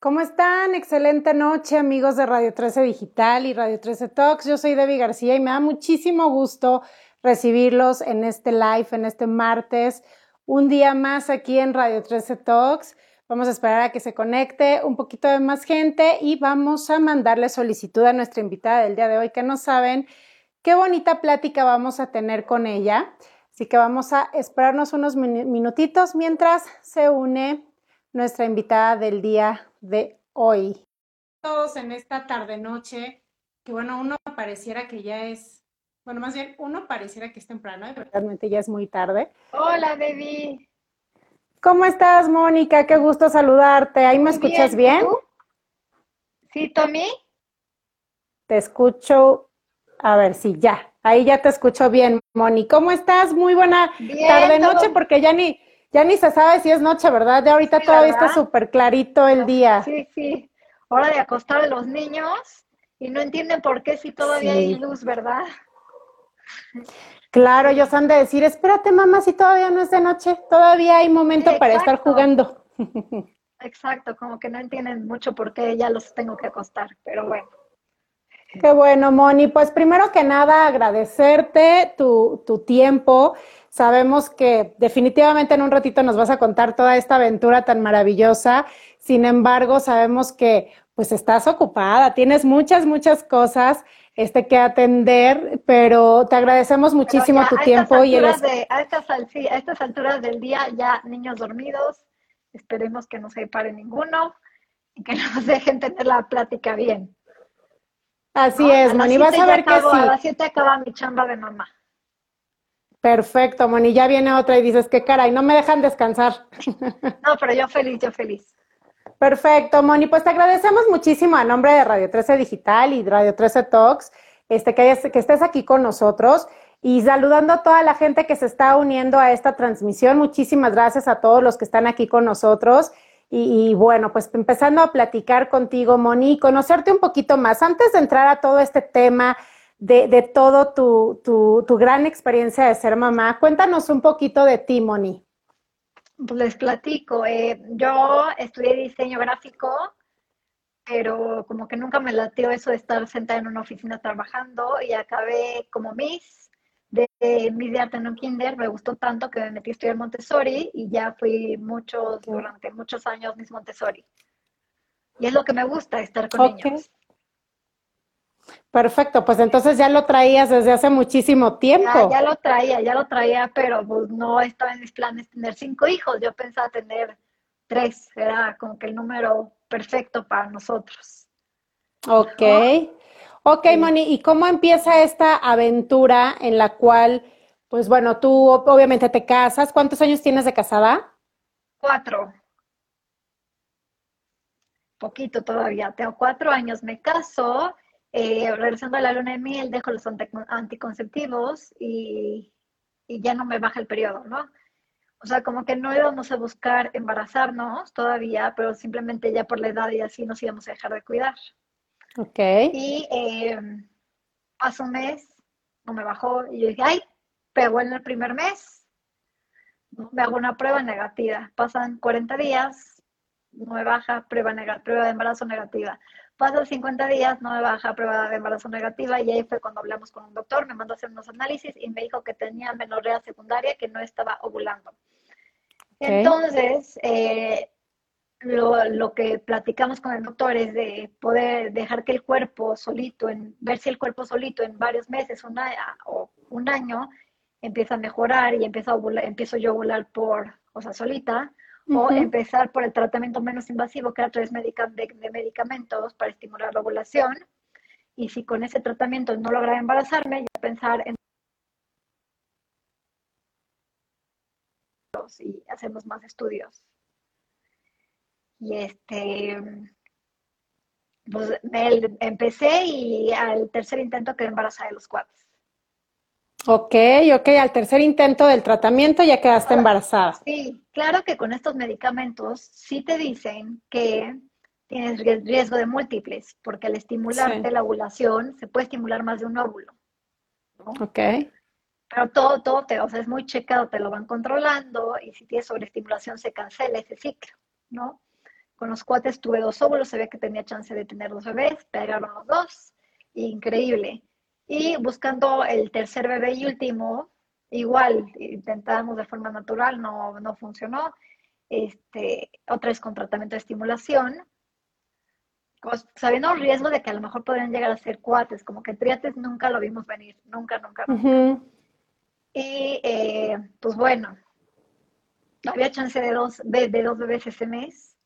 ¿Cómo están? Excelente noche, amigos de Radio 13 Digital y Radio 13 Talks. Yo soy Debbie García y me da muchísimo gusto recibirlos en este live, en este martes, un día más aquí en Radio 13 Talks. Vamos a esperar a que se conecte un poquito de más gente y vamos a mandarle solicitud a nuestra invitada del día de hoy, que no saben qué bonita plática vamos a tener con ella. Así que vamos a esperarnos unos minutitos mientras se une nuestra invitada del día de hoy. Todos en esta tarde-noche, que bueno, uno pareciera que ya es, bueno, más bien uno pareciera que es temprano, pero realmente ya es muy tarde. Hola, baby. ¿Cómo estás, Mónica? Qué gusto saludarte. ¿Ahí me escuchas bien? Sí, Tommy. Te escucho. A ver, sí, ya. Ahí ya te escucho bien, Moni. ¿Cómo estás? Muy buena tarde-noche, porque ya ni, ya ni se sabe si es noche, ¿verdad? Ya ahorita todavía está súper clarito el día. Sí, sí. Hora de acostar a los niños y no entienden por qué si todavía hay luz, ¿verdad? Claro, ellos han de decir, espérate mamá, si todavía no es de noche, todavía hay momento para estar jugando. Exacto, como que no entienden mucho por qué ya los tengo que acostar, pero bueno. Qué bueno, Moni. Pues primero que nada, agradecerte tu, tu tiempo. Sabemos que definitivamente en un ratito nos vas a contar toda esta aventura tan maravillosa. Sin embargo, sabemos que pues estás ocupada, tienes muchas, muchas cosas este, que atender, pero te agradecemos muchísimo tu tiempo. y el... a, estas, a estas alturas del día ya niños dormidos, esperemos que no se pare ninguno y que nos dejen tener la plática bien. Así es, Moni, vas a ver que sí. A las 7 acaba mi chamba de mamá. Perfecto, Moni, ya viene otra y dices, qué caray, no me dejan descansar. No, pero yo feliz, yo feliz. Perfecto, Moni, pues te agradecemos muchísimo a nombre de Radio 13 Digital y Radio 13 Talks, este, que, que estés aquí con nosotros y saludando a toda la gente que se está uniendo a esta transmisión. Muchísimas gracias a todos los que están aquí con nosotros. Y, y, bueno, pues empezando a platicar contigo, Moni, conocerte un poquito más. Antes de entrar a todo este tema de, de todo tu, tu, tu, gran experiencia de ser mamá. Cuéntanos un poquito de ti, Moni. Pues les platico. Eh, yo estudié diseño gráfico, pero como que nunca me latió eso de estar sentada en una oficina trabajando y acabé como Miss de, de Miss de Arte en un Kinder. Me gustó tanto que me metí a estudiar Montessori y ya fui muchos, durante muchos años Miss Montessori. Y es lo que me gusta, estar con niños. Perfecto, pues entonces ya lo traías desde hace muchísimo tiempo. Ya, lo traía, ya lo traía, pero pues no estaba en mis planes tener cinco hijos. Yo pensaba tener tres, era como que el número perfecto para nosotros. Ok. Ok, Moni, ¿y cómo empieza esta aventura en la cual, pues bueno, tú obviamente te casas? ¿Cuántos años tienes de casada? Cuatro. Poquito todavía, tengo cuatro años, me caso eh, regresando a la luna de miel, dejo los anticonceptivos y, ya no me baja el periodo, ¿no? O sea, como que no íbamos a buscar embarazarnos todavía, pero simplemente ya por la edad y así nos íbamos a dejar de cuidar. Ok. Y eh, pasó un mes, no me bajó, y yo dije, ay, pegó en el primer mes, me hago una prueba negativa. Pasan 40 días, no me baja, prueba, prueba de embarazo negativa. Pasan 50 días, no me baja prueba de embarazo negativa y ahí fue cuando hablamos con un doctor, me mandó a hacer unos análisis y me dijo que tenía menorrea secundaria, que no estaba ovulando. Entonces, eh, lo, que platicamos con el doctor es de poder dejar que el cuerpo solito, en, ver si el cuerpo solito en varios meses o un año empieza a mejorar y empieza a empiezo yo a ovular por, o sea, solita, o empezar por el tratamiento menos invasivo, que era a través de, medicamentos para estimular la ovulación. Y si con ese tratamiento no lograba embarazarme, ya pensar en y hacemos más estudios. Y este, pues empecé y al tercer intento quedé embarazada de los cuatro. Ok, ok, al tercer intento del tratamiento ya quedaste embarazada. Sí, claro que con estos medicamentos sí te dicen que tienes riesgo de múltiples, porque al estimularte la ovulación se puede estimular más de un óvulo. Ok. Pero todo, todo te, o sea, es muy checado, te lo van controlando y si tienes sobreestimulación se cancela ese ciclo, ¿no? con los cuates tuve dos óvulos, se ve que tenía chance de tener dos bebés, pegaron los dos, increíble. Y buscando el tercer bebé y último, igual, intentamos de forma natural, no, no funcionó. Este, otra vez con tratamiento de estimulación, sabiendo el riesgo de que a lo mejor podrían llegar a ser cuates, como que triates nunca lo vimos venir, nunca, nunca, nunca. Y eh, pues bueno, había chance de dos, de, de, dos bebés ese mes.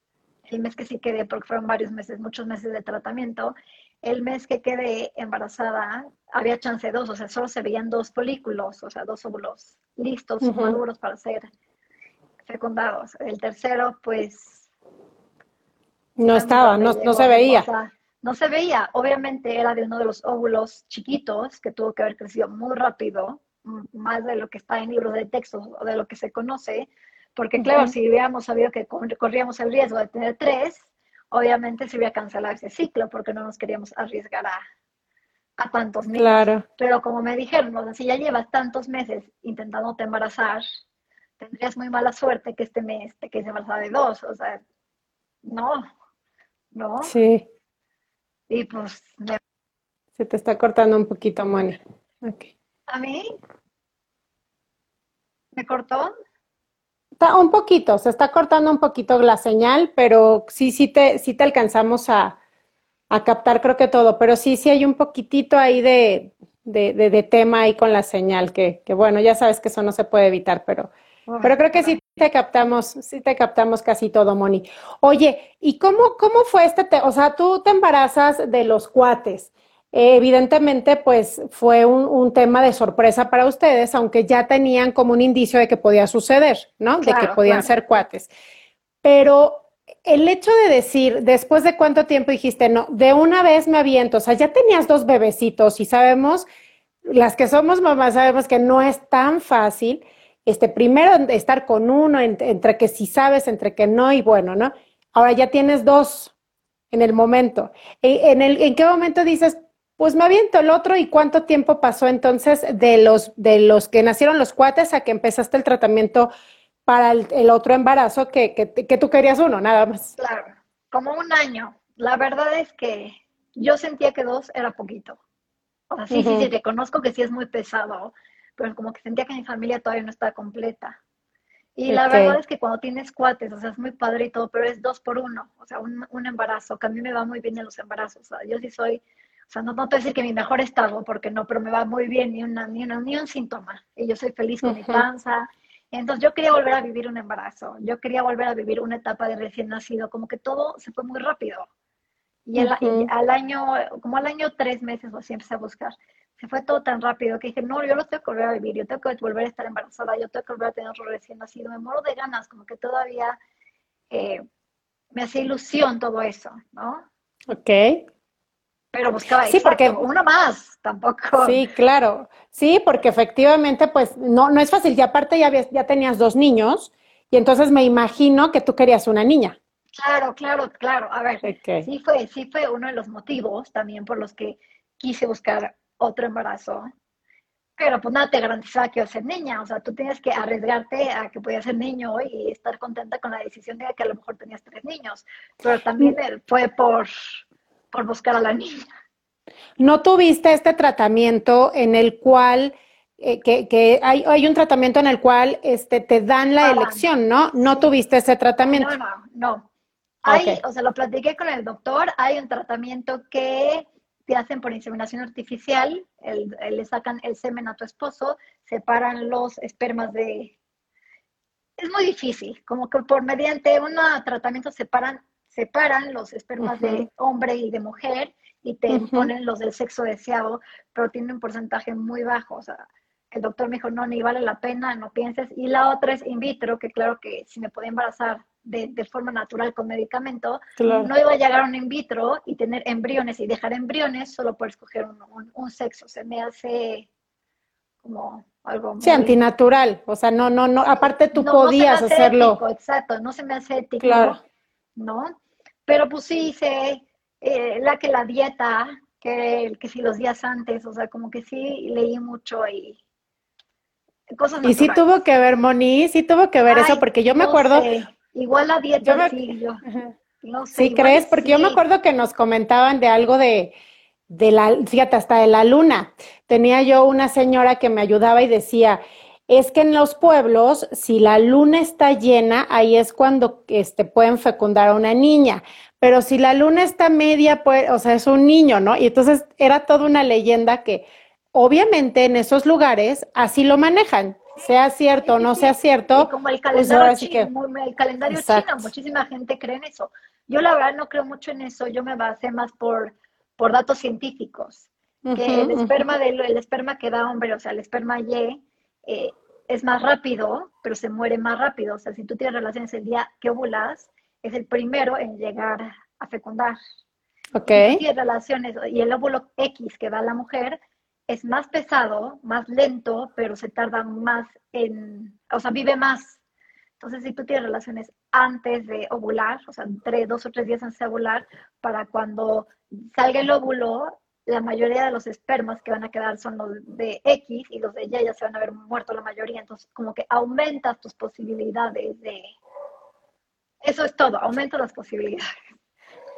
El mes que sí quedé, porque fueron varios meses, muchos meses de tratamiento. El mes que quedé embarazada, había chance de dos, o sea, solo se veían dos folículos, o sea, dos óvulos listos, maduros para ser fecundados. El tercero, pues... No estaba, no, no se veía. no se veía. Obviamente era de uno de los óvulos chiquitos que tuvo que haber crecido muy rápido, más de lo que está en libros de texto o de lo que se conoce, porque claro, si hubiéramos sabido que corríamos el riesgo de tener tres, obviamente se hubiera cancelado ese ciclo porque no nos queríamos arriesgar a, a tantos meses. Claro. Pero como me dijeron, o sea, si ya llevas tantos meses intentando te embarazar, tendrías muy mala suerte que este mes te quedes embarazada de dos. O sea, no, no. Sí. Y pues... Se te está cortando un poquito, Moni. Okay. ¿A mí? ¿Me cortó? un poquito, se está cortando un poquito la señal, pero sí, sí te, sí te alcanzamos a, captar creo que todo, pero sí, sí hay un poquitito ahí de, de, tema ahí con la señal, que, que, bueno, ya sabes que eso no se puede evitar, pero, pero creo que sí te captamos, sí te captamos casi todo, Moni. Oye, ¿y cómo, cómo fue este, o sea, tú te embarazas de los cuates? evidentemente, pues fue un, tema de sorpresa para ustedes, aunque ya tenían como un indicio de que podía suceder, ¿no? de que podían ser cuates. Pero el hecho de decir, después de cuánto tiempo dijiste, no, de una vez me aviento, o sea, ya tenías dos bebecitos y sabemos, las que somos mamás sabemos que no es tan fácil, este, primero estar con uno, entre que sí sabes, entre que no, y bueno, ¿no? Ahora ya tienes dos en el momento. ¿En, el, ¿En qué momento dices, pues me aviento el otro y cuánto tiempo pasó entonces de los, de los que nacieron los cuates a que empezaste el tratamiento para el, otro embarazo que, que, tú querías uno, nada más. Claro, como un año. La verdad es que yo sentía que dos era poquito. O sea, sí, sí, sí, reconozco que sí es muy pesado, pero como que sentía que mi familia todavía no estaba completa. Y la verdad es que cuando tienes cuates, o sea, es muy padre y todo, pero es dos por uno, o sea, un, un embarazo, que a mí me va muy bien en los embarazos. O sea, yo sí soy o sea, no, no te voy a decir que mi mejor estado, porque no, pero me va muy bien, ni, una, ni, ni un síntoma. Y yo soy feliz con mi panza. Entonces yo quería volver a vivir un embarazo, yo quería volver a vivir una etapa de recién nacido, como que todo se fue muy rápido. Y, al año, como al año tres meses o así empecé a buscar. Se fue todo tan rápido que dije, no, yo no tengo que volver a vivir, yo tengo que volver a estar embarazada, yo tengo que volver a tener otro recién nacido. Me muero de ganas, como que todavía eh, me hacía ilusión todo eso, ¿no? Ok. Pero buscaba sí, porque uno más, tampoco. Sí, claro. Sí, porque efectivamente, pues no, no es fácil. Y aparte ya, ya tenías dos niños, y entonces me imagino que tú querías una niña. Claro, claro, claro. A ver, sí fue, sí fue uno de los motivos también por los que quise buscar otro embarazo. Pero pues nada te garantizaba que iba a ser niña. O sea, tú tienes que arriesgarte a que podías ser niño y estar contenta con la decisión de que a lo mejor tenías tres niños. Pero también mm. fue por, por buscar a la niña. ¿No tuviste este tratamiento en el cual, eh, que, hay, hay, un tratamiento en el cual este, te dan la elección, ¿no? ¿No tuviste ese tratamiento? No, no, no. Hay, O sea, lo platiqué con el doctor, hay un tratamiento que te hacen por inseminación artificial, le sacan el semen a tu esposo, separan los espermas de... Es muy difícil, como que por mediante un tratamiento separan separan los espermas de hombre y de mujer y te ponen los del sexo deseado, pero tiene un porcentaje muy bajo. O sea, el doctor me dijo, no, ni vale la pena, no pienses. Y la otra es in vitro, que claro que si me podía embarazar de, de forma natural con medicamento, no iba a llegar a un in vitro y tener embriones y dejar embriones solo por escoger un, un, sexo. Se me hace como algo muy... Sí, antinatural. O sea, no, no, no, aparte tú podías hacerlo. exacto, no se me hace ético. Claro. ¿No? Pero pues sí hice eh, la que la dieta, que, que si los días antes, o sea, como que sí leí mucho y cosas Y sí tuvo que ver, Moni, sí tuvo que ver eso, porque yo me acuerdo... Igual la dieta, sí, yo... No sé. ¿Sí crees? Porque yo me sí. acuerdo que nos comentaban de algo de, de la, fíjate, hasta de la luna. Tenía yo una señora que me ayudaba y decía, es que en los pueblos, si la luna está llena, ahí es cuando este, pueden fecundar a una niña. Pero si la luna está media, pues, o sea, es un niño, ¿no? Y entonces era toda una leyenda que obviamente en esos lugares así lo manejan, sea cierto o no sea Y cierto. como el Pues calendario chino, que, el calendario chino, muchísima gente cree en eso. Yo la verdad no creo mucho en eso, yo me basé más por, por datos científicos, que el esperma del, esperma que da hombre, o sea, el esperma Y, eh, es más rápido, pero se muere más rápido. O sea, si tú tienes relaciones el día que ovulas, es el primero en llegar a fecundar. Ok. Si tienes relaciones y el óvulo X que da la mujer es más pesado, más lento, pero se tarda más en, o sea, vive más. Entonces, si tú tienes relaciones antes de ovular, o sea, entre dos o tres días antes de ovular, para cuando salga el óvulo, la mayoría de los espermas que van a quedar son los de X y los de Y ya se van a haber muerto la mayoría. Entonces, como que aumentas tus posibilidades de... Eso es todo, aumentas las posibilidades.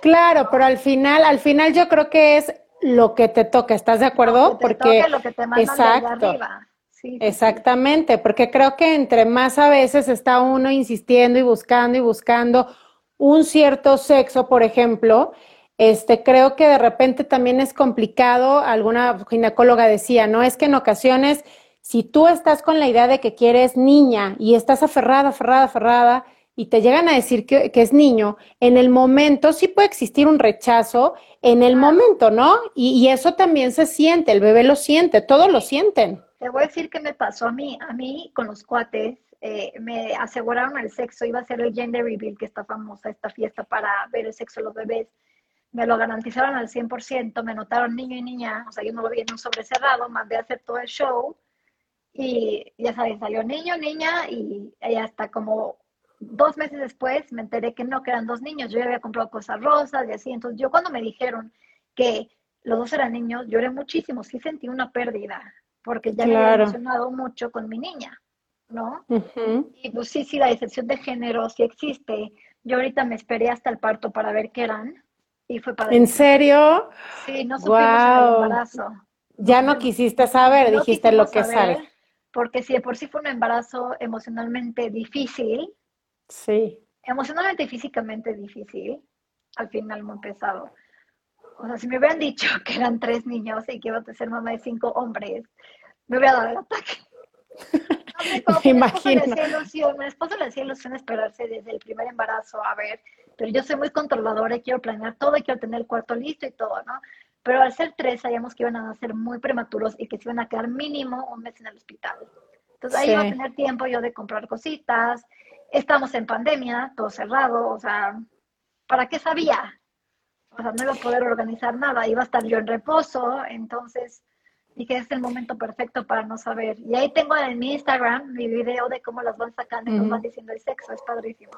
Claro, pero al final, al final yo creo que es lo que te toca, ¿estás de Lo acuerdo? que te Porque, toque, lo que te mandan de exacto, arriba. Sí, sí, sí. exactamente, porque creo que entre más a veces está uno insistiendo y buscando y buscando un cierto sexo, por ejemplo, este, creo que de repente también es complicado, alguna ginecóloga decía, ¿no? Es que en ocasiones, si tú estás con la idea de que quieres niña y estás aferrada, aferrada, aferrada, y te llegan a decir que, que es niño, en el momento sí puede existir un rechazo, en el momento, ¿no? Y, y eso también se siente, el bebé lo siente, todos lo sienten. Te voy a decir qué me pasó a mí. A mí, con los cuates, eh, me aseguraron el sexo. Iba a ser el gender reveal, que está famosa, esta fiesta para ver el sexo de los bebés. Me lo garantizaron al 100%, me notaron niño y niña. O sea, yo no lo vi en un sobre cerrado, mandé a hacer todo el show. Y ya sabes, salió niño, niña, y ella hasta como dos meses después me enteré que no, que eran dos niños. Yo ya había comprado cosas rosas y así. Entonces, yo cuando me dijeron que los dos eran niños, lloré muchísimo. Sí sentí una pérdida, porque ya me había emocionado mucho con mi niña, ¿no? Y pues sí, sí, la decepción de género sí existe. Yo ahorita me esperé hasta el parto para ver qué eran y fue ¿En padrísimo. serio? Sí, no supimos en el Wow. embarazo. Ya no quisiste saber, No dijiste lo que sale. porque si de por sí fue un embarazo emocionalmente difícil, Sí. emocionalmente y físicamente difícil, al final muy pesado. O sea, si me hubieran dicho que eran tres niños y que iba a ser mamá de cinco hombres, me hubiera dado el ataque. No Me imagino. mi esposo le hacía ilusión esperarse desde el primer embarazo, a ver, pero yo soy muy controladora y quiero planear todo y quiero tener el cuarto listo y todo, ¿no? Pero al ser tres sabíamos que iban a nacer muy prematuros y que se iban a quedar mínimo un mes en el hospital. Entonces ahí iba a tener tiempo yo de comprar cositas, estamos en pandemia, todo cerrado, o sea, ¿para qué sabía? O sea, no iba a poder organizar nada, iba a estar yo en reposo, entonces dije, es el momento perfecto para no saber. Y ahí tengo en mi Instagram mi video de cómo las van sacando y nos van diciendo el sexo, es padrísimo.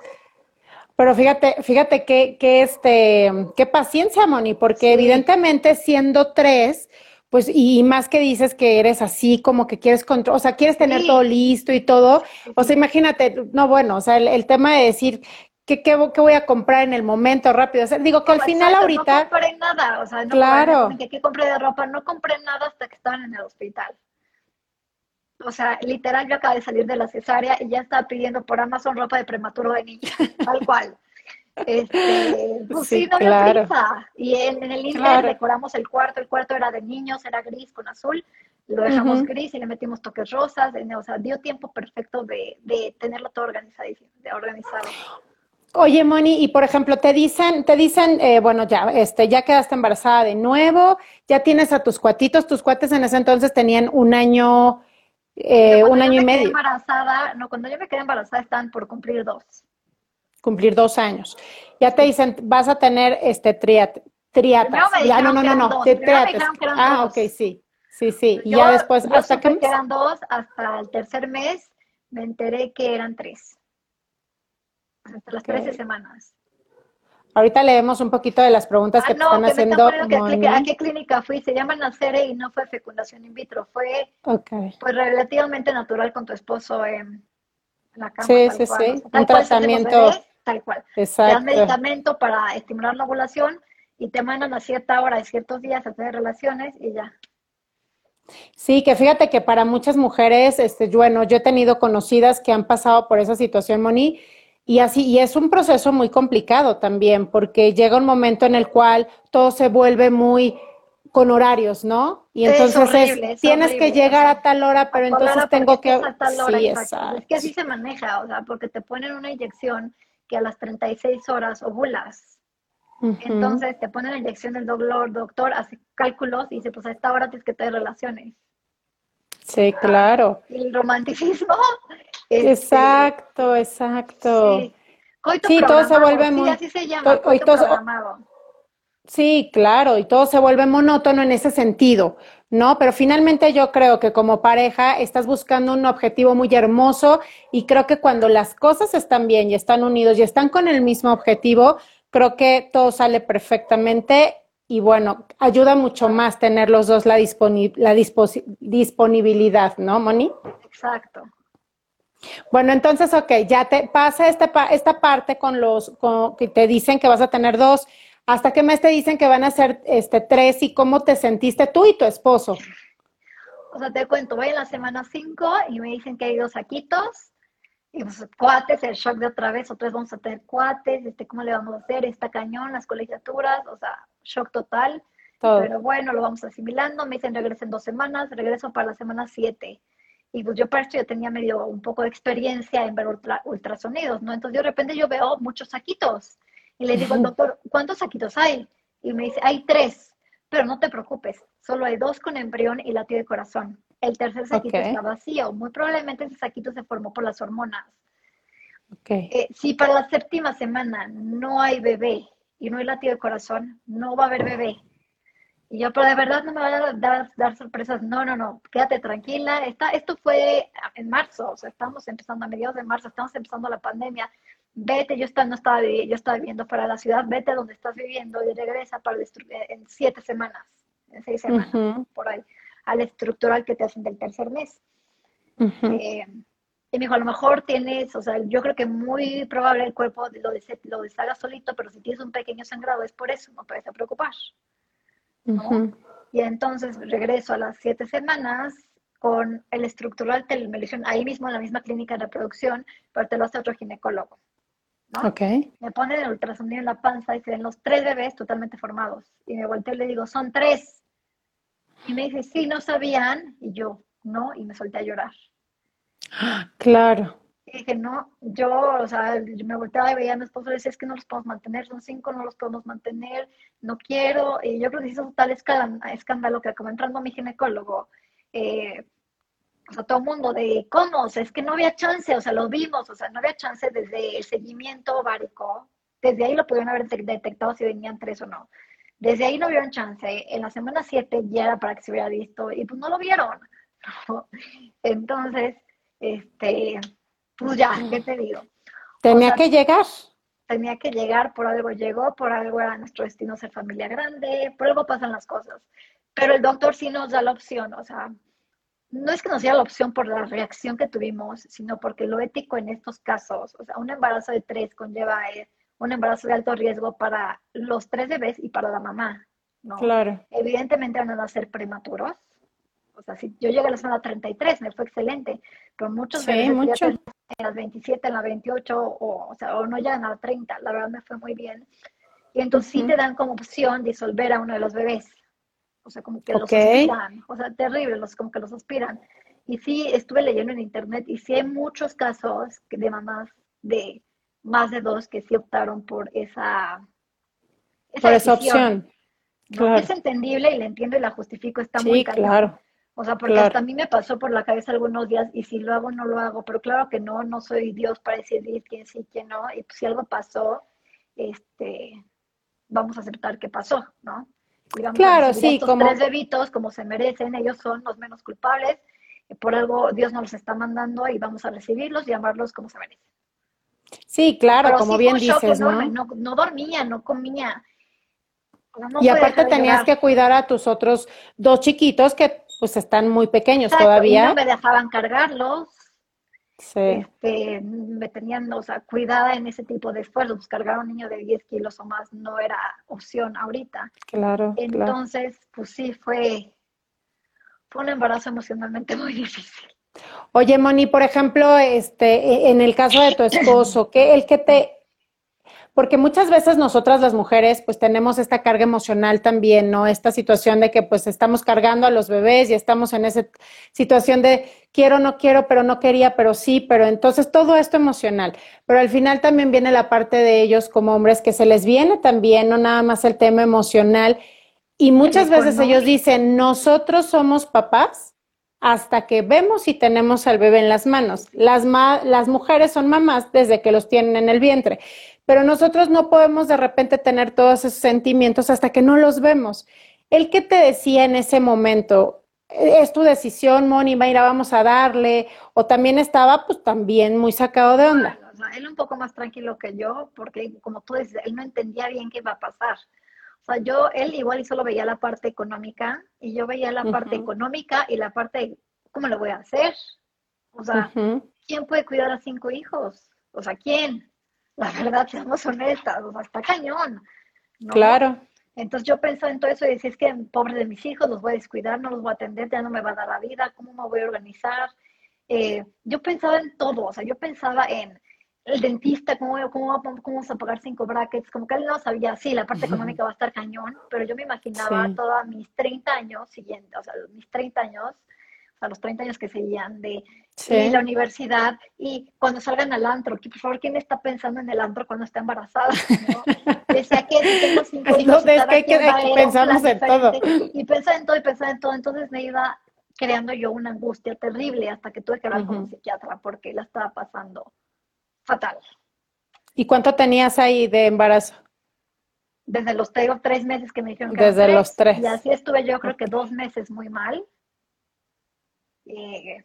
Pero fíjate, fíjate que, que este, qué paciencia, Moni, porque Sí. evidentemente siendo tres, pues, y, más que dices que eres así, como que quieres control, o sea, quieres tener Sí. todo listo y todo, o sea, imagínate, no, bueno, o sea, el, el tema de decir, ¿qué, qué, qué voy a comprar en el momento rápido? O sea, digo que al final ahorita, No compré nada, o sea, no Claro. compré, que, ¿qué compré de ropa? No compré nada hasta que estaban en el hospital. O sea, literal, yo acabo de salir de la cesárea y ya estaba pidiendo por Amazon ropa de prematuro de niña, tal cual. Este, pues sí, Sí, no había claro. prisa. Y en, en el Inter Claro. decoramos el cuarto, el cuarto era de niños, era gris con azul, lo dejamos gris y le metimos toques rosas, o sea, dio tiempo perfecto de, de tenerlo todo organizadísimo, de organizado. Oye, Moni, y por ejemplo, te dicen, te dicen, eh, bueno, ya, este, ya quedaste embarazada de nuevo, ya tienes a tus cuatitos, tus cuates en ese entonces tenían un año, eh, un año y medio, embarazada, no, cuando yo me quedé embarazada estaban por cumplir dos. cumplir dos años. Ya te dicen, vas a tener este triat, triatas. Ya, no, no, no, no, Ah, ok, sí, sí, sí. Y ya después, ¿hasta qué que mes? eran dos, hasta el tercer mes me enteré que eran tres. Hasta las Ok. 13 semanas. Ahorita leemos un poquito de las preguntas Ah, que te no, están que me están haciendo, que, que- a qué clínica fui. Se llama Nacere y no fue fecundación in vitro. Fue Ok. pues relativamente natural con tu esposo en la cama, Sí, sí, cual. sí. Un cual tratamiento. tal cual. Exacto. Te dan medicamento para estimular la ovulación y te mandan a cierta hora, de ciertos días a tener relaciones y ya. Sí, que fíjate que para muchas mujeres, este, bueno, yo he tenido conocidas que han pasado por esa situación, Moni, y así, y es un proceso muy complicado también, porque llega un momento en el cual todo se vuelve muy con horarios, ¿no? Y entonces tienes que llegar a tal hora, pero entonces tengo que... sí, exacto. Es que así se maneja, o sea, porque te ponen una inyección que a las 36 horas ovulas. Entonces te ponen la inyección del doctor, doctor hace cálculos y dice, pues a esta hora tienes que tener relaciones. Sí, claro. el romanticismo. Este, exacto, exacto. Sí, todo se vuelve muy... así se llama, programado. Sí, claro, y todo se vuelve monótono en ese sentido, ¿no? Pero finalmente yo creo que como pareja estás buscando un objetivo muy hermoso y creo que cuando las cosas están bien y están unidos y están con el mismo objetivo, creo que todo sale perfectamente y bueno, ayuda mucho más tener los dos la, la disponibilidad, ¿no, Moni? Exacto. Bueno, entonces, ok, ya te pasa esta, esta parte con los que te dicen que vas a tener dos ¿Hasta qué mes te dicen que van a ser este, tres y cómo te sentiste tú y tu esposo? O sea, te cuento, voy en la semana cinco y me dicen que hay dos saquitos y pues cuates, el shock de otra vez, otra vez vamos a tener cuates, este, ¿cómo le vamos a hacer? Está cañón, las colegiaturas, o sea, shock total. Pero bueno, lo vamos asimilando, me dicen regresen dos semanas, regreso para la semana siete. Y pues yo para esto ya tenía medio un poco de experiencia en ver ultrasonidos, ¿no? Entonces de repente yo veo muchos saquitos. Y le digo al doctor, ¿cuántos saquitos hay? Y me dice, hay tres, pero no te preocupes, solo hay dos con embrión y latido de corazón. El tercer saquito está vacío. Muy probablemente ese saquito se formó por las hormonas. Okay. Eh, si para la séptima semana no hay bebé y no hay latido de corazón, no va a haber bebé. Y yo, pero de verdad no me va a dar, dar, sorpresas. No, no, no, quédate tranquila. Está, esto fue en marzo, o sea, estamos empezando a mediados de marzo, estamos empezando la pandemia vete, yo, estaba, no estaba, yo estaba viviendo de la ciudad, vete donde estás viviendo y regresa para eh, en siete semanas, en seis semanas, por ahí, al estructural que te hacen del tercer mes. Eh, y me dijo, a lo mejor tienes, o sea, yo creo que muy probable el cuerpo lo, des, lo deshaga solito, pero si tienes un pequeño sangrado es por eso, no puedes preocupar. Y entonces regreso a las siete semanas con el estructural, me lo ahí mismo en la misma clínica de reproducción, pero te lo hace otro ginecólogo. Me ponen el ultrasonido en la panza y se ven los tres bebés totalmente formados. Y me volteo y le digo, son tres. Y me dice, sí, no sabían. Y yo, no, y me solté a llorar. Claro. Y dije, no, yo, o sea, me volteaba y veía a mi esposo y decía, es que no los podemos mantener, son cinco, no los podemos mantener, no quiero. Y yo creo que hizo tal escándalo que como entrando mi ginecólogo, eh, o sea, todo el mundo de cómo, o sea, es que no había chance, o sea, lo vimos, o sea, no había chance desde el seguimiento ovárico, desde ahí lo pudieron haber detectado si venían tres o no. Desde ahí no vieron chance, en la semana 7 ya era para que se hubiera visto y pues no lo vieron. Entonces, este, pues ya, ¿qué te digo? Tenía que llegar. Tenía que llegar, por algo llegó, por algo era nuestro destino ser familia grande, por algo pasan las cosas. Pero el doctor sí nos da la opción, o sea, no es que nos sea la opción por la reacción que tuvimos, sino porque lo ético en estos casos, o sea, un embarazo de tres conlleva eh, un embarazo de alto riesgo para los tres bebés y para la mamá, ¿no? Claro. Evidentemente van a ser prematuros. O sea, si yo llegué a la zona 33, me fue excelente, pero muchos bebés en las 27, en la 28, o, o, sea, o no llegan a la 30, la verdad me fue muy bien. Y entonces sí te dan como opción disolver a uno de los bebés o sea, como que los aspiran, o sea, terrible, los, como que los aspiran. Y sí, estuve leyendo en internet y sí hay muchos casos de mamás de más de dos que sí optaron por esa, por esa opción. Es entendible y la entiendo y la justifico, está muy claro. O sea, porque hasta a mí me pasó por la cabeza algunos días y si lo hago, no lo hago, pero claro que no, no soy Dios para decidir quién sí, quién no, y pues si algo pasó, este, vamos a aceptar que pasó, ¿no? claro, sí, como tres bebitos como se merecen, ellos son los menos culpables, por algo Dios nos los está mandando y vamos a recibirlos y amarlos como se merecen. Sí, claro, como bien dices, ¿no? ¿no? dormía, no comía. y aparte tenías que cuidar a tus otros dos chiquitos que pues están muy pequeños todavía. Y no me dejaban cargarlos. Sí. Este, me tenían, o sea, cuidada en ese tipo de esfuerzos. Pues, cargar a un niño de 10 kilos o más no era opción ahorita. Claro. Entonces, pues sí, fue, fue un embarazo emocionalmente muy difícil. Oye, Moni, por ejemplo, este, e, en el caso de tu esposo, ¿qué el que te, porque muchas veces nosotras las mujeres pues tenemos esta carga emocional también, ¿no? Esta situación de que pues estamos cargando a los bebés y estamos en esa situación de quiero, no quiero, pero no quería, pero sí, pero entonces todo esto emocional. Pero al final también viene la parte de ellos como hombres que se les viene también, no nada más el tema emocional. Y muchas veces ellos dicen, nosotros somos papás hasta que vemos y tenemos al bebé en las manos. Las, las mujeres son mamás desde que los tienen en el vientre pero nosotros no podemos de repente tener todos esos sentimientos hasta que no los vemos. ¿El qué te decía en ese momento? ¿Es tu decisión, Moni? Mira, vamos a darle. O también estaba, pues también muy sacado de onda. él un poco más tranquilo que yo, porque como tú dices, él no entendía bien qué iba a pasar. O sea, yo, él igual y solo veía la parte económica, y yo veía la parte económica y la parte cómo lo voy a hacer. O sea, ¿quién puede cuidar a cinco hijos? O sea, ¿quién? La verdad, seamos honestas, o sea, está cañón. Claro. Entonces yo pensaba en todo eso y decía, es que pobre de mis hijos, los voy a descuidar, no los voy a atender, ya no me va a dar la vida, ¿cómo me voy a organizar? Eh, yo pensaba en todo, o sea, yo pensaba en el dentista, ¿cómo, cómo, cómo vamos a pagar cinco brackets? Como que él no sabía, sí, la parte económica va a estar cañón, pero yo me imaginaba todos mis 30 años siguientes, o sea, mis 30 años, a los 30 años que seguían de la universidad y cuando salgan al antro, que por favor, ¿quién está pensando en el antro cuando está embarazada? ¿no? Decía que tengo cinco hijos. No, es que, que pensamos en todo. Y pensaba en todo y pensaba en todo, entonces me iba creando yo una angustia terrible hasta que tuve que hablar con un psiquiatra porque la estaba pasando fatal. ¿Y cuánto tenías ahí de embarazo? Desde los tengo tres meses que me dijeron que Desde los tres. Y así estuve yo creo que dos meses muy mal. Eh,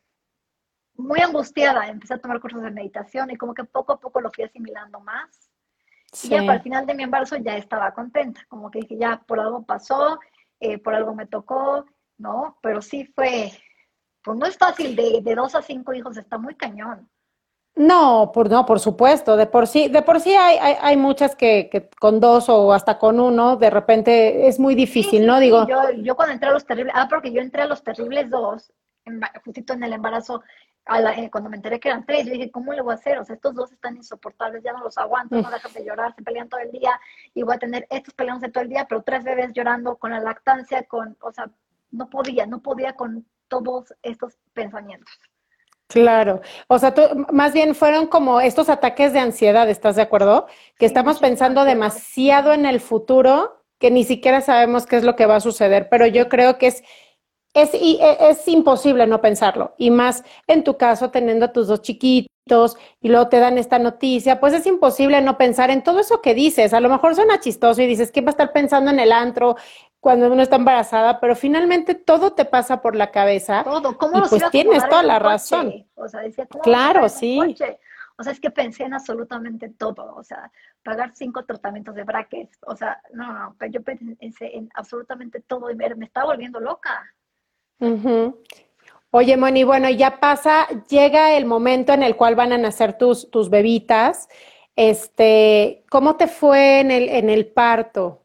muy angustiada, empecé a tomar cursos de meditación y como que poco a poco lo fui asimilando más. Y ya para el final de mi embarazo ya estaba contenta, como que dije, ya por algo pasó, eh, por algo me tocó, ¿no? Pero sí fue, pues no es fácil, de, de dos a cinco hijos está muy cañón. No, por, no, por supuesto, de por sí, de por sí hay, hay, hay muchas que, que, con dos o hasta con uno, de repente es muy difícil, ¿no? Digo. Yo, yo cuando entré a los terribles, ah, porque yo entré a los terribles dos, justito en el embarazo, eh, cuando me enteré que eran tres, yo dije, ¿cómo le voy a hacer? O sea, estos dos están insoportables, ya no los aguanto, no dejan de llorar, se pelean todo el día y voy a tener estos peleándose todo el día, pero tres bebés llorando con la lactancia, con, o sea, no podía, no podía con todos estos pensamientos. Claro, o sea, tú, más bien fueron como estos ataques de ansiedad, ¿estás de acuerdo? Que estamos pensando demasiado en el futuro, que ni siquiera sabemos qué es lo que va a suceder, pero yo creo que es es, e, es imposible no pensarlo. Y más en tu caso, teniendo a tus dos chiquitos y luego te dan esta noticia, pues es imposible no pensar en todo eso que dices. A lo mejor suena chistoso y dices, ¿qué va a estar pensando en el antro cuando uno está embarazada? Pero finalmente todo te pasa por la cabeza. Todo, ¿cómo y pues tienes toda la razón. O sea, decía, claro, sí. O sea, es que pensé en absolutamente todo. O sea, pagar cinco tratamientos de brackets. O sea, no, no, pero yo pensé en absolutamente todo y me, me estaba volviendo loca. Oye, Moni, bueno, ya pasa, llega el momento en el cual van a nacer tus, tus bebitas. Este, ¿cómo te fue en el, en el parto?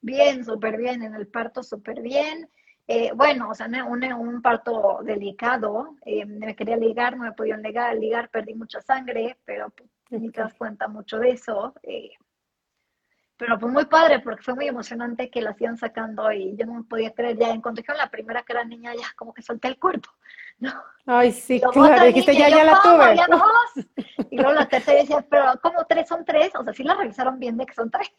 Bien, súper bien, en el parto súper bien. Eh, bueno, o sea, un, un parto delicado, eh, me quería ligar, no me podían ligar, ligar, perdí mucha sangre, pero pues, ni te das cuenta mucho de eso. Eh, pero fue muy padre porque fue muy emocionante que la sigan sacando y yo no me podía creer. Ya en cuanto dijeron la primera que era niña, ya como que solté el cuerpo. ¿no? Ay, sí, claro, dijiste, ya, ya la tuve. Ya dos. Y luego la tercera decía, pero ¿cómo tres son tres? O sea, sí la revisaron bien de que son tres.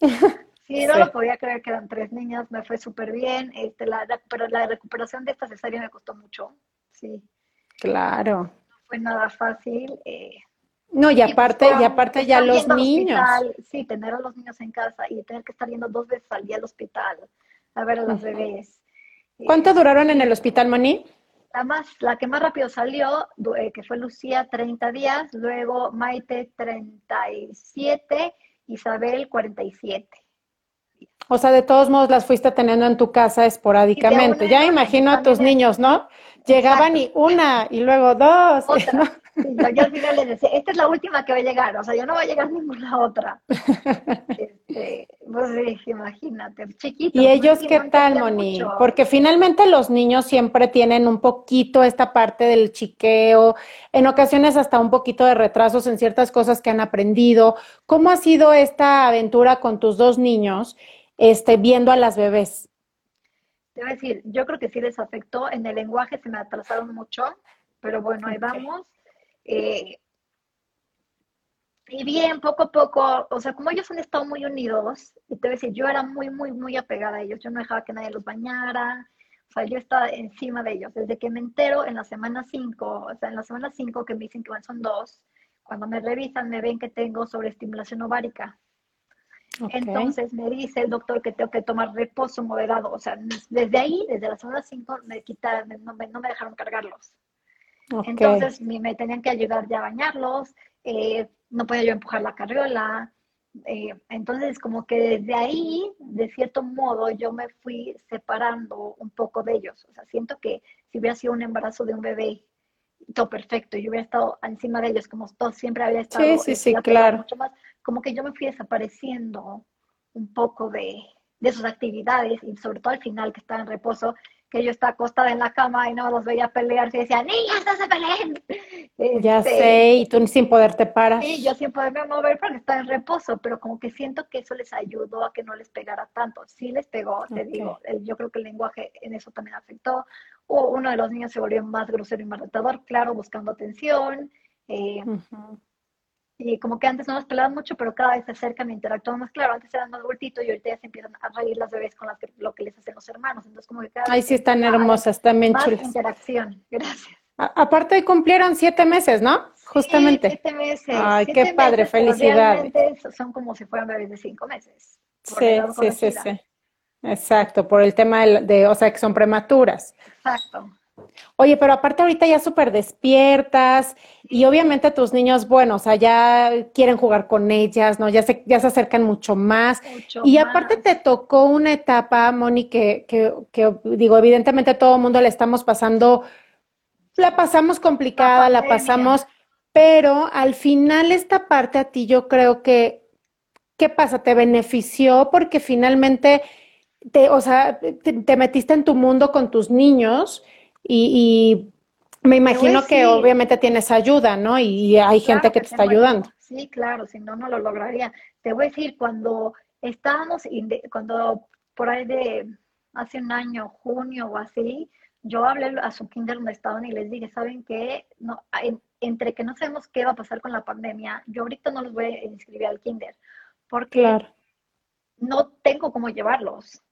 Sí, no lo podía creer que eran tres niñas, me fue súper bien, este, la, pero la recuperación de esta cesárea me costó mucho, sí. Claro. No fue nada fácil, eh, no, y aparte, y aparte ya los niños. sí, tener a los niños en casa y tener que estar yendo dos veces al día al hospital a ver a los bebés. ¿Cuánto duraron en el hospital, Moni? La, más, la que más rápido salió, eh, que fue Lucía, 30 días, luego Maite, 37, Isabel, 47. O sea, de todos modos las fuiste teniendo en tu casa esporádicamente. Ya imagino a tus niños, ¿no? Llegaban y una, y luego dos. yo, al final le decía, esta es la última que va a llegar, o sea, yo no va a llegar ninguna otra. Este, pues imagínate, chiquito. ¿Y ellos qué tal, Moni? Porque finalmente los niños siempre tienen un poquito esta parte del chiqueo, en ocasiones hasta un poquito de retrasos en ciertas cosas que han aprendido. ¿Cómo ha sido esta aventura con tus dos niños, este, viendo a las bebés? Te voy a decir, yo creo que sí les afectó. En el lenguaje se me atrasaron mucho, pero bueno, ahí vamos. Eh, y bien, poco a poco, o sea, como ellos han estado muy unidos, y te voy a decir, yo era muy, muy, muy apegada a ellos, yo no dejaba que nadie los bañara, o sea, yo estaba encima de ellos. Desde que me entero en la semana 5, o sea, en la semana 5 que me dicen que son dos, cuando me revisan me ven que tengo sobreestimulación ovárica. Entonces me dice el doctor que tengo que tomar reposo moderado. O sea, desde ahí, desde la semana 5, me quitaron, no me, no me dejaron cargarlos. Entonces me tenían que ayudar ya a bañarlos, eh, no podía yo empujar la carriola. Eh, entonces, como que desde ahí, de cierto modo, yo me fui separando un poco de ellos. O sea, siento que si hubiera sido un embarazo de un bebé, todo perfecto, yo hubiera estado encima de ellos, como todo siempre había estado. Sí, sí, sí, claro. Mucho más, como que yo me fui desapareciendo un poco de, de sus actividades y sobre todo al final que estaba en reposo, que yo estaba acostada en la cama y no los veía pelear y decía, niñas, no se peleen. ya este, sé, y tú sin poderte parar. Sí, yo sin poderme mover porque estaba en reposo, pero como que siento que eso les ayudó a que no les pegara tanto. Sí les pegó, te digo, yo creo que el lenguaje en eso también afectó. O uno de los niños se volvió más grosero y más retador, claro, buscando atención. Eh, y como que antes no nos pelaban mucho, pero cada vez se acercan e interactúan más. Claro, antes eran más vueltitos y ahorita ya se empiezan a reír las bebés con las lo que les hacen los hermanos. Entonces, como que cada Ay, sí, están hermosas, también más chulas. interacción, gracias. aparte, cumplieron siete meses, ¿no? Justamente. siete meses. Ay, qué padre, felicidades. Son como si fueran bebés de cinco meses. Sí, sí, sí, sí. Exacto, por el tema de, de, o sea, que son prematuras. Exacto. Oye, pero aparte ahorita ya súper despiertas y obviamente tus niños, bueno, o sea, ya quieren jugar con ellas, ¿no? Ya se, ya se acercan mucho más. y aparte te tocó una etapa, Moni, que, que, que, digo, evidentemente a todo el mundo le estamos pasando, la pasamos complicada, la, pasamos, pero al final esta parte a ti yo creo que, ¿qué pasa? Te benefició porque finalmente, te, o sea, te metiste en tu mundo con tus niños y, me imagino que obviamente tienes ayuda, ¿no? Y hay gente que te está ayudando. Sí, claro, si no, no lo lograría. Te voy a decir, cuando estábamos, cuando por ahí de hace un año, junio o así, yo hablé a su kinder donde estaban y les dije, ¿saben qué? No, entre que no sabemos qué va a pasar con la pandemia, yo ahorita no los voy a inscribir al kinder, porque no tengo cómo llevarlos.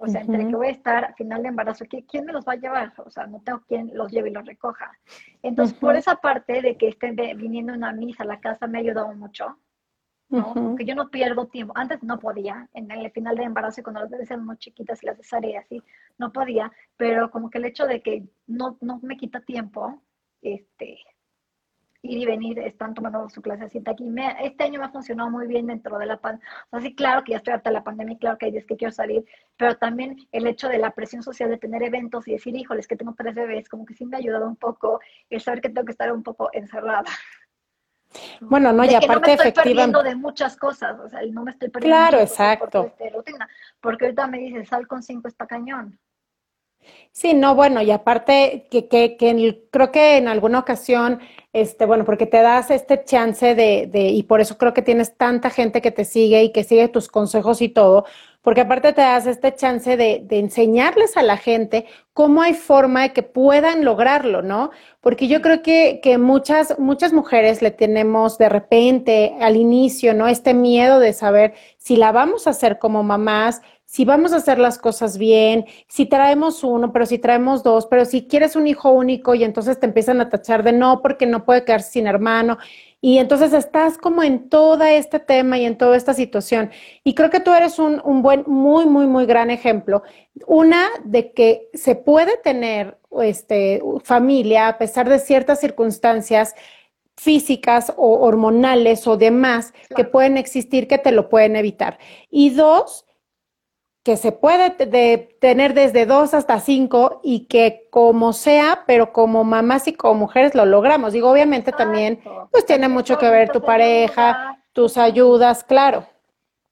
O sea, entre que voy a estar a final de embarazo, ¿quién me los va a llevar? O sea, no tengo quien los lleve y los recoja. Entonces, por esa parte de que estén viniendo una misa a la casa me ha ayudado mucho. ¿no? Porque yo no pierdo tiempo. Antes no podía, en el final de embarazo, cuando las bebés eran muy chiquitas y las cesáreas, así, no podía, pero como que el hecho de que no, no me quita tiempo, este, ir y venir, están tomando su clasecita aquí. este año me ha funcionado muy bien dentro de la pandemia. O sea, sí, claro que ya estoy harta de la pandemia y claro que hay días que quiero salir, pero también el hecho de la presión social de tener eventos y decir, híjoles, que tengo tres bebés, como que sí me ha ayudado un poco el saber que tengo que estar un poco encerrada. Bueno, no, y aparte no me estoy perdiendo de muchas cosas, o sea, no me estoy perdiendo claro, exacto. rutina, porque ahorita me dice, sal con cinco está cañón. Sí, no, bueno, y aparte que, que, que creo que en alguna ocasión este, bueno, porque te das este chance de, de, y por eso creo que tienes tanta gente que te sigue y que sigue tus consejos y todo, porque aparte te das este chance de, de enseñarles a la gente cómo hay forma de que puedan lograrlo, ¿no? Porque yo creo que, que muchas, muchas mujeres le tenemos de repente al inicio, ¿no? Este miedo de saber si la vamos a hacer como mamás, si vamos a hacer las cosas bien, si traemos uno, pero si traemos dos, pero si quieres un hijo único y entonces te empiezan a tachar de no porque no puede quedarse sin hermano. Y entonces estás como en todo este tema y en toda esta situación. Y creo que tú eres un, un buen, muy, muy, muy gran ejemplo. Una de que se puede tener este, familia a pesar de ciertas circunstancias físicas o hormonales o demás que pueden existir que te lo pueden evitar. Y dos, que se puede de tener desde dos hasta cinco y que como sea, pero como mamás y como mujeres lo logramos. Digo, obviamente también, pues tiene mucho que ver tu pareja, tus ayudas, claro.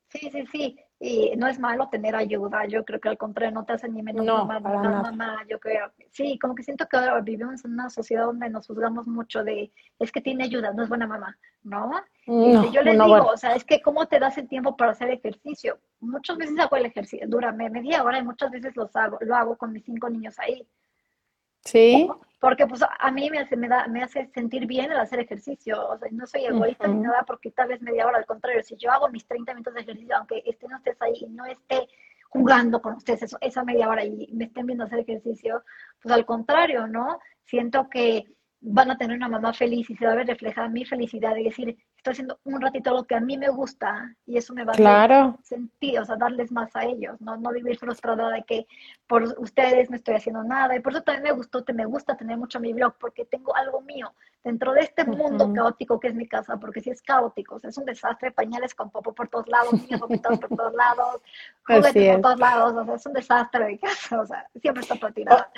Sí, sí, sí. Y no es malo tener ayuda, yo creo que al contrario no te hace ni menos mamá, mamá, yo creo. Sí, como que siento que ahora vivimos en una sociedad donde nos juzgamos mucho de, es que tiene ayuda, no es buena mamá, ¿no? Este, yo les digo, o sea, es que cómo te das el tiempo para hacer ejercicio. Muchas veces hago el ejercicio, dura media hora y muchas veces los hago, lo hago con mis cinco niños ahí. Sí. Porque pues a mí me hace, me, da, me hace sentir bien el hacer ejercicio, o sea, no soy egoísta ni nada porque tal vez media hora, al contrario, si yo hago mis 30 minutos de ejercicio, aunque estén ustedes ahí y no esté jugando con ustedes eso, esa media hora y me estén viendo hacer ejercicio, pues al contrario, ¿no? Siento que van a tener una mamá feliz y se va a ver reflejada mi felicidad y decir, estoy haciendo un ratito lo que a mí me gusta y eso me va a claro. sentir, o sea, darles más a ellos, ¿no? no vivir frustrada de que por ustedes no estoy haciendo nada y por eso también me gustó, me gusta tener mucho mi blog porque tengo algo mío dentro de este mundo caótico que es mi casa, porque si es caótico, o sea, es un desastre, pañales con popo por todos lados, niños vomitados por todos lados, juguetes por todos lados, o sea, es un desastre mi casa, o sea, siempre está tirar.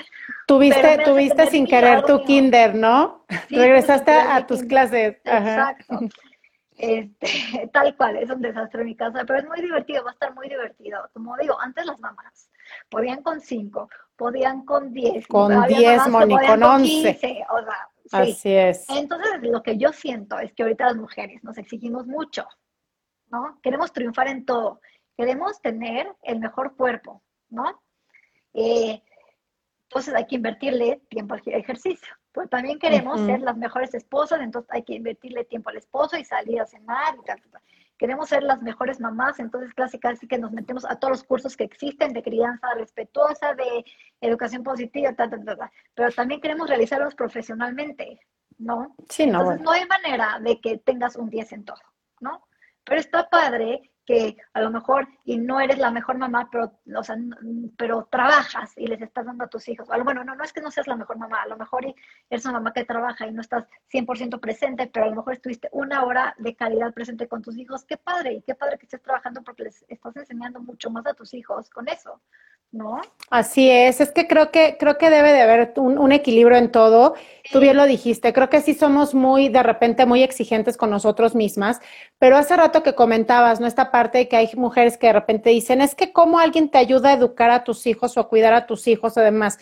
Tuviste, tuviste sin querer tu kinder, ¿no? Regresaste a tus clases. Exacto. Este, tal cual, es un desastre en mi casa, pero es muy divertido, va a estar muy divertido. Como digo, antes las mamás podían con cinco, podían con diez. Con diez, Moni, con once. o sea, Así es. Entonces, lo que yo siento es que ahorita las mujeres nos exigimos mucho, ¿no? Queremos triunfar en todo, queremos tener el mejor cuerpo, ¿no? Eh, entonces hay que invertirle tiempo al ejercicio. Pero también queremos ser las mejores esposas, entonces hay que invertirle tiempo al esposo y salir a cenar y tal, Queremos ser las mejores mamás, entonces clásica así que nos metemos a todos los cursos que existen de crianza respetuosa, de educación positiva, tal, tal, tal, pero también queremos realizarlos profesionalmente, ¿no? Sí, no. Entonces no hay manera de que tengas un 10 en todo, ¿no? Pero está padre que a lo mejor, y no eres la mejor mamá, pero, o sea, pero trabajas y les estás dando a tus hijos. Bueno, no, no es que no seas la mejor mamá, a lo mejor eres una mamá que trabaja y no estás 100% presente, pero a lo mejor estuviste una hora de calidad presente con tus hijos. Qué padre, y qué padre que estés trabajando porque les estás enseñando mucho más a tus hijos con eso. ¿No? Así es, es que creo que, creo que debe de haber un, equilibrio en todo. Tú bien lo dijiste, creo que sí somos muy, de repente, muy exigentes con nosotros mismas, pero hace rato que comentabas, ¿no? Esta parte de que hay mujeres que de repente dicen, es que cómo alguien te ayuda a educar a tus hijos o a cuidar a tus hijos o demás.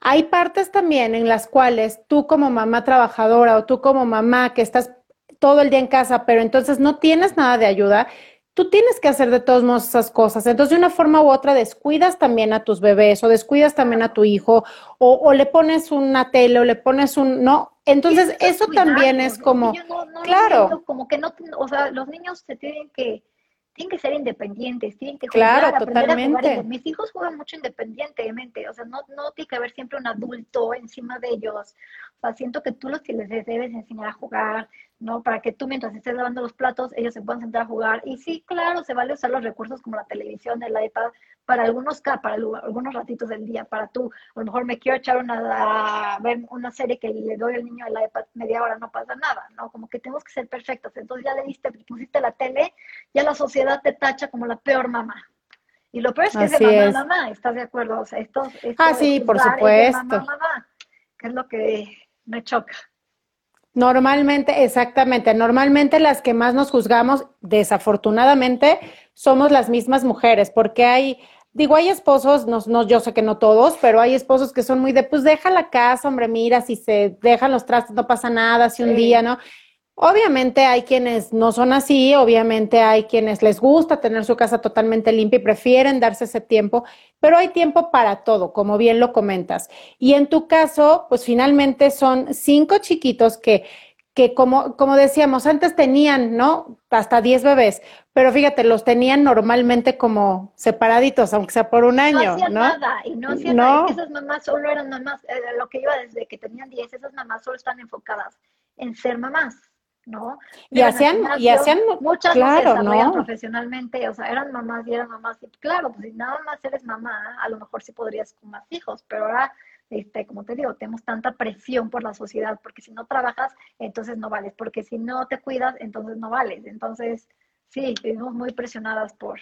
Hay partes también en las cuales tú como mamá trabajadora o tú como mamá que estás todo el día en casa, pero entonces no tienes nada de ayuda, tú tienes que hacer de todos modos esas cosas. Entonces, de una forma u otra, descuidas también a tus bebés o descuidas también a tu hijo o, le pones una tele o le pones un, ¿no? Entonces, eso también es como, claro. como que no, o sea, los niños se tienen que, tienen que ser independientes, tienen que jugar, claro, totalmente. Mis hijos juegan mucho independientemente, o sea, no, no tiene que haber siempre un adulto encima de ellos. O sea, siento que tú los que les debes enseñar a jugar, ¿no? Para que tú mientras estés lavando los platos, ellos se puedan sentar a jugar. Y sí, claro, se vale usar los recursos como la televisión, el iPad, para algunos, para algunos ratitos del día, para tú, a lo mejor me quiero echar una, a ver una serie que le doy al niño el iPad media hora, no pasa nada, ¿no? Como que tenemos que ser perfectos. Entonces ya le diste, pusiste la tele, ya la sociedad te tacha como la peor mamá. Y lo peor es que es de mamá mamá, ¿estás de acuerdo? O sea, esto, ah, sí, por supuesto. mamá, que es lo que me choca. Normalmente, exactamente, normalmente las que más nos juzgamos, desafortunadamente, somos las mismas mujeres, porque hay, digo, hay esposos, no, no, yo sé que no todos, pero hay esposos que son muy de, pues deja la casa, hombre, mira, si se dejan los trastes no pasa nada, si un día, ¿no? Obviamente hay quienes no son así, obviamente hay quienes les gusta tener su casa totalmente limpia y prefieren darse ese tiempo, pero hay tiempo para todo, como bien lo comentas. Y en tu caso, pues finalmente son cinco chiquitos que, que como, como decíamos, antes tenían, ¿no? Hasta diez bebés, pero fíjate, los tenían normalmente como separaditos, aunque sea por un año, no hacían nada, y no hacían nada, esas mamás solo eran mamás, eh, lo que iba desde que tenían diez, esas mamás solo están enfocadas en ser mamás ¿no? Y hacían, y hacían, muchas claro, ¿no? profesionalmente, o sea, eran mamás y eran mamás, y claro, pues si nada más eres mamá, a lo mejor sí podrías con más hijos, pero ahora, este, como te digo, tenemos tanta presión por la sociedad, porque si no trabajas, entonces no vales, porque si no te cuidas, entonces no vales, entonces, sí, vivimos muy presionadas por,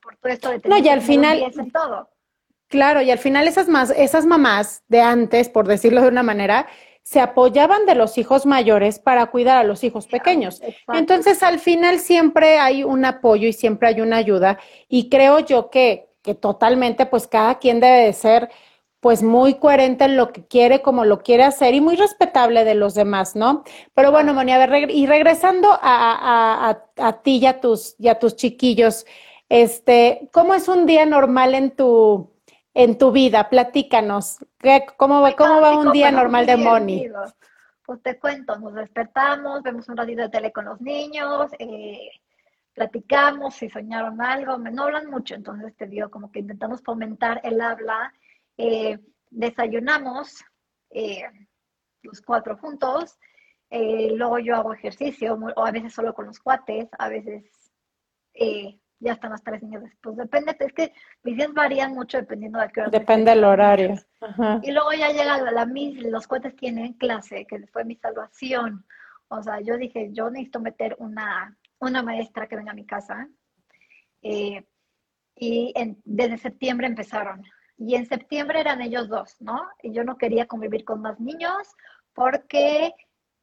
por todo esto de tener no, y al final, en todo. Claro, y al final esas, más, esas mamás de antes, por decirlo de una manera, se apoyaban de los hijos mayores para cuidar a los hijos pequeños. Entonces, al final siempre hay un apoyo y siempre hay una ayuda. Y creo yo que, que totalmente, pues cada quien debe de ser pues muy coherente en lo que quiere, como lo quiere hacer y muy respetable de los demás, ¿no? Pero bueno, Moni, a ver, y regresando a, a, ti y a, tus, y a tus chiquillos, este, ¿cómo es un día normal en tu, en tu vida? Platícanos. ¿Cómo, va, cómo va un día normal de Moni? Pues te cuento, nos despertamos, vemos un ratito de tele con los niños, eh, platicamos, si soñaron algo, no hablan mucho, entonces te digo, como que intentamos fomentar el habla, eh, desayunamos eh, los cuatro juntos, luego yo hago ejercicio, o a veces solo con los cuates, a veces ya están las tres niñas después. Depende, es que mis días varían mucho dependiendo de qué hora. Depende del horario. Y luego ya llega la, mis, los cuates tienen clase, que fue mi salvación. O sea, yo dije, yo necesito meter una, una maestra que venga a mi casa. Eh, y desde septiembre empezaron. Y en septiembre eran ellos dos, ¿no? Y yo no quería convivir con más niños porque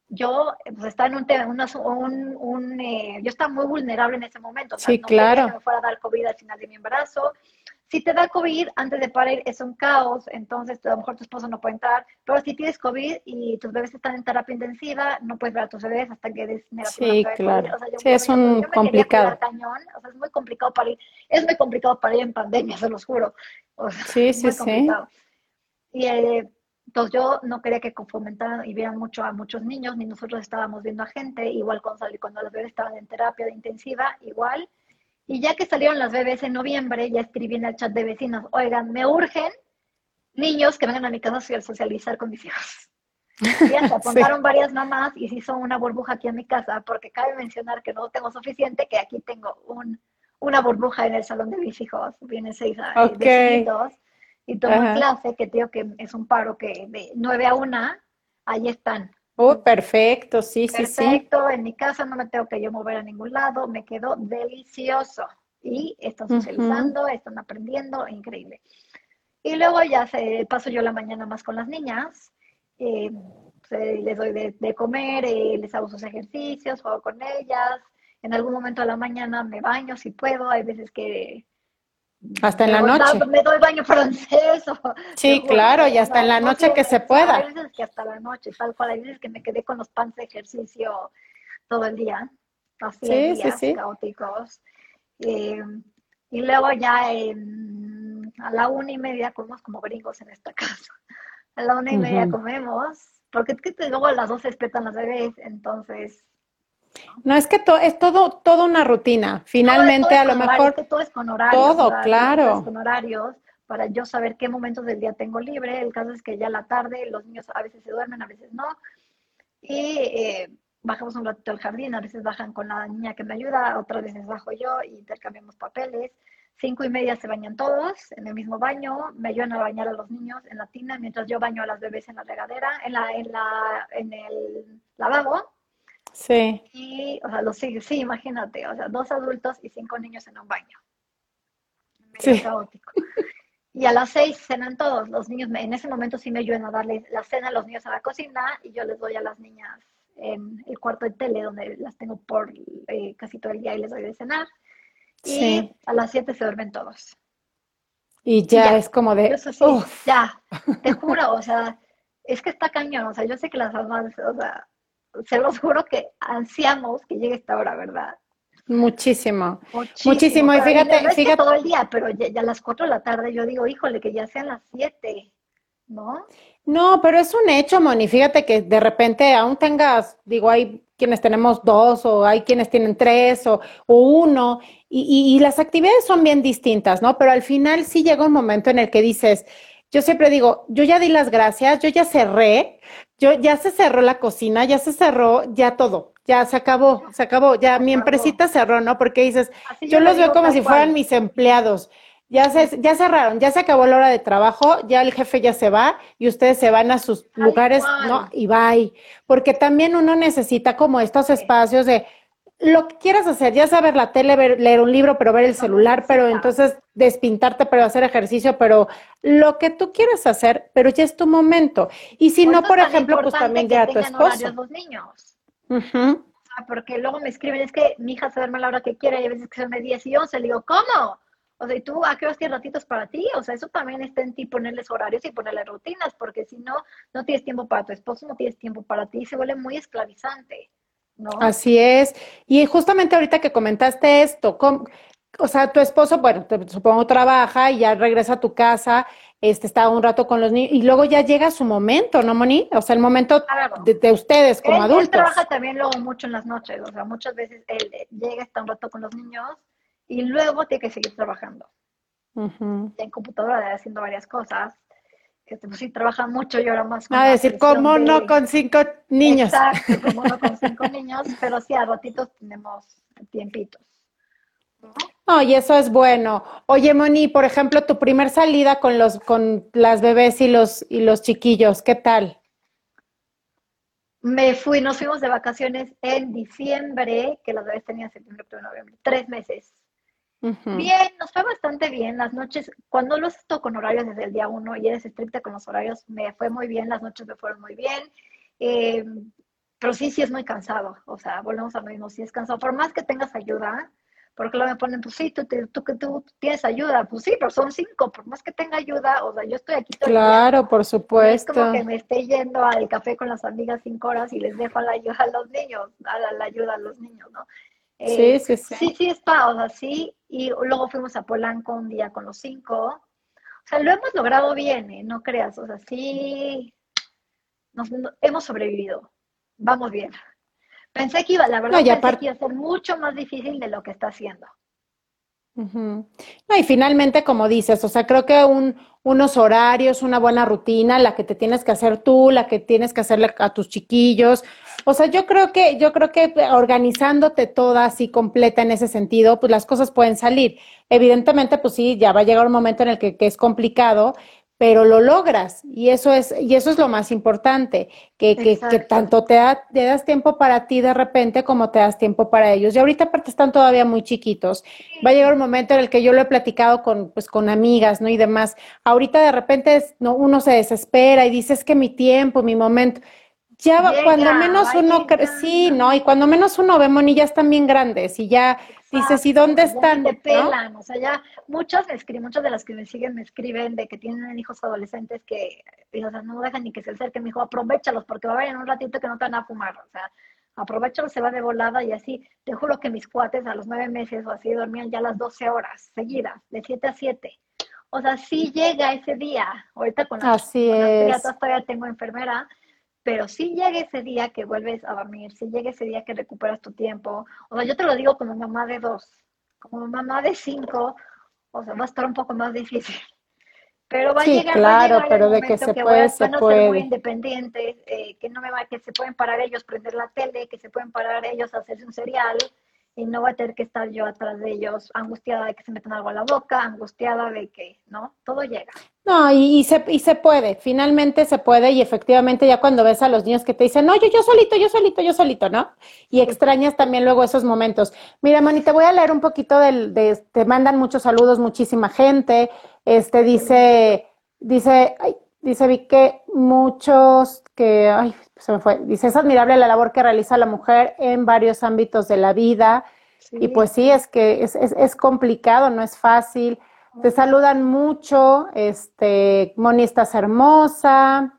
yo pues, estaba en un, un, eh, yo estaba muy vulnerable en ese momento. sí, claro. Que me fuera a dar COVID al final de mi embarazo. Si te da COVID antes de parir es un caos, entonces a lo mejor tu esposo no puede entrar, pero si tienes COVID y tus bebés están en terapia intensiva, no puedes ver a tus bebés hasta que des Sí, claro. O sea, sí, es un complicado. Cañón, o sea, es muy complicado parir. Es muy complicado parir en pandemia, se los juro. sí, sí, sí. Y eh, entonces yo no quería que fomentaran y vieran mucho a muchos niños, ni nosotros estábamos viendo a gente, igual cuando, cuando los bebés estaban en terapia de intensiva, igual. Y ya que salieron las bebés en noviembre, ya escribí en el chat de vecinos, oigan, me urgen niños que vengan a mi casa a socializar con mis hijos. Y hasta apuntaron varias mamás y se hizo una burbuja aquí en mi casa, porque cabe mencionar que no tengo suficiente, que aquí tengo un, una burbuja en el salón de mis hijos, vienen seis okay. Y tomo clase, que digo que es un paro que de 9 a 1, ahí están. Oh, perfecto, sí, sí, sí. Perfecto, en mi casa no me tengo que yo mover a ningún lado, me quedo delicioso. Y están socializando, están aprendiendo, increíble. Y luego ya se paso yo la mañana más con las niñas, eh, les doy de, comer, eh, les hago sus ejercicios, juego con ellas. En algún momento de la mañana me baño si puedo, hay veces que hasta en la noche. Me doy baño francés. sí, claro, y hasta en la noche que se pueda. Hay veces que hasta la noche, tal cual. Hay veces que me quedé con los pants de ejercicio todo el día. Así sí, días caóticos. Eh, y luego ya a la una y media comemos como gringos en esta casa. A la una y media comemos, porque es que luego a las dos se despiertan las bebés, entonces no, es que es todo, toda una rutina. Finalmente, a lo mejor. todo es con horarios. Todo, claro. con horarios para yo saber qué momentos del día tengo libre. El caso es que ya la tarde los niños a veces se duermen, a veces no. Y eh, bajamos un ratito al jardín, a veces bajan con la niña que me ayuda, otras veces bajo yo y intercambiamos papeles. Cinco y media se bañan todos en el mismo baño, me ayudan a bañar a los niños en la tina mientras yo baño a las bebés en la regadera, en la, en la, en el lavabo Sí. Y, o sea, los, sí, sí, imagínate, o sea, dos adultos y cinco niños en un baño. sí. caótico. Y a las seis cenan todos. Los niños, en ese momento sí me ayudan a darles la cena a los niños a la cocina y yo les doy a las niñas en el cuarto de tele donde las tengo por eh, casi todo el día y les doy de cenar. Y a las siete se duermen todos. Y ya, es como de... Eso sí, ya, te juro, o sea, es que está cañón, o sea, yo sé que las mamás, o sea, se los juro que ansiamos que llegue esta hora, ¿verdad? Muchísimo, muchísimo. Y fíjate, fíjate. todo el día, pero ya, a las 4 de la tarde yo digo, híjole, que ya sean las 7, ¿no? No, pero es un hecho, Moni. Fíjate que de repente aún tengas, digo, hay quienes tenemos dos o hay quienes tienen tres o, uno y, y, las actividades son bien distintas, ¿no? Pero al final sí llega un momento en el que dices, yo siempre digo, yo ya di las gracias, yo ya cerré, yo ya se cerró la cocina, ya se cerró, ya todo, ya se acabó, se acabó, ya mi empresita cerró, ¿no? Porque dices, yo, los veo como si fueran mis empleados. Ya se, ya cerraron, ya se acabó la hora de trabajo, ya el jefe ya se va y ustedes se van a sus lugares, ¿no? Y bye. Porque también uno necesita como estos espacios de, lo que quieras hacer, ya sea ver la tele, leer un libro, pero ver el celular, pero entonces despintarte, pero hacer ejercicio, pero lo que tú quieras hacer, pero ya es tu momento. Y si no, por ejemplo, pues también ya tu esposo. los niños. porque luego me escriben, es que mi hija se duerme a la hora que quiere y a veces que son de 10 y 11. Le digo, ¿cómo? O sea, ¿y tú a qué horas tienes ratitos para ti? O sea, eso también está en ti ponerles horarios y ponerles rutinas, porque si no, no tienes tiempo para tu esposo, no tienes tiempo para ti, y se vuelve muy esclavizante. Así es. Y justamente ahorita que comentaste esto, o sea, tu esposo, bueno, supongo trabaja y ya regresa a tu casa, este, está un rato con los niños y luego ya llega su momento, ¿no, Moni? O sea, el momento de, ustedes como adultos. Él trabaja también luego mucho en las noches, o sea, muchas veces él llega, está un rato con los niños y luego tiene que seguir trabajando. En computadora, haciendo varias cosas que pues, sí trabaja mucho y ahora más. Con a decir, ¿cómo no con cinco niños? Exacto, como no con cinco niños, pero sí, a ratitos tenemos tiempitos. ¿no? y eso es bueno. Oye, Moni, por ejemplo, tu primer salida con los, con las bebés y los, y los chiquillos, ¿qué tal? Me fui, nos fuimos de vacaciones en diciembre, que las bebés tenían septiembre, octubre, noviembre, tres meses. Bien, nos fue bastante bien. Las noches, cuando lo esto con horarios desde el día uno y eres estricta con los horarios, me fue muy bien, las noches me fueron muy bien. Eh, pero sí, sí es muy cansado. O sea, volvemos a lo mismo, sí es cansado. Por más que tengas ayuda, porque luego me ponen, pues sí, tú, tú, tú, tienes ayuda. Pues sí, pero son cinco. Por más que tenga ayuda, o sea, yo estoy aquí todo Claro, por supuesto. es como que me esté yendo al café con las amigas cinco horas y les dejo la ayuda a los niños, a la ayuda a los niños, ¿no? Sí, sí, sí. Sí, sí, está, o sea, sí. Y luego fuimos a Polanco un día con los cinco. O sea, lo hemos logrado bien, ¿eh? no creas. O sea, sí, nos, hemos sobrevivido. Vamos bien. Pensé que iba, la verdad, pensé que iba a ser mucho más difícil de lo que está haciendo. No, y finalmente, como dices, o sea, creo que un, unos horarios, una buena rutina, la que te tienes que hacer tú, la que tienes que hacerle a tus chiquillos. O sea, yo creo que, yo creo que organizándote toda así completa en ese sentido, pues las cosas pueden salir. Evidentemente, pues sí, ya va a llegar un momento en el que, que es complicado, pero lo logras. Y eso es y eso es lo más importante que, que, que tanto te, te, das tiempo para ti de repente como te das tiempo para ellos. Y ahorita aparte están todavía muy chiquitos. Va a llegar un momento en el que yo lo he platicado con pues con amigas no y demás. Ahorita de repente no uno se desespera y dice es que mi tiempo mi momento ya cuando menos uno sí no y cuando menos uno ve monillas también grandes y ya Dices, ¿y dónde están? Te pelan, o sea, ya muchas me escriben, muchas de las que me siguen me escriben de que tienen hijos adolescentes que, o sea, no dejan ni que se acerquen, me dijo, aprovechalos porque va a haber en un ratito que no te van a fumar, o sea, aprovechalos, se va de volada y así, te juro que mis cuates a los nueve meses o así dormían ya las doce horas seguidas, de siete a siete. O sea, sí llega ese día, ahorita con las, así es. todavía tengo enfermera, pero si llega ese día que vuelves a dormir, si llega ese día que recuperas tu tiempo, o sea, yo te lo digo como mamá de dos, como mamá de cinco, o sea, va a estar un poco más difícil. Pero va a llegar, claro, pero de que se puede, se puede. Ser muy independientes, eh, que no me va, que se pueden parar ellos prender la tele, que se pueden parar ellos hacerse un cereal, y no voy a tener que estar yo atrás de ellos angustiada de que se metan algo a la boca, angustiada de que, ¿no? Todo llega. No, y, se, y se puede, finalmente se puede y efectivamente ya cuando ves a los niños que te dicen, no, yo, yo solito, yo solito, yo solito, ¿no? Y extrañas también luego esos momentos. Mira, Moni, te voy a leer un poquito del, de, te mandan muchos saludos, muchísima gente, este dice, dice, ay, dice vi que muchos que, ay, se me fue, dice, es admirable la labor que realiza la mujer en varios ámbitos de la vida. Y pues sí, es que es, es, es, complicado, no es fácil. Te saludan mucho, este, Moni, estás hermosa,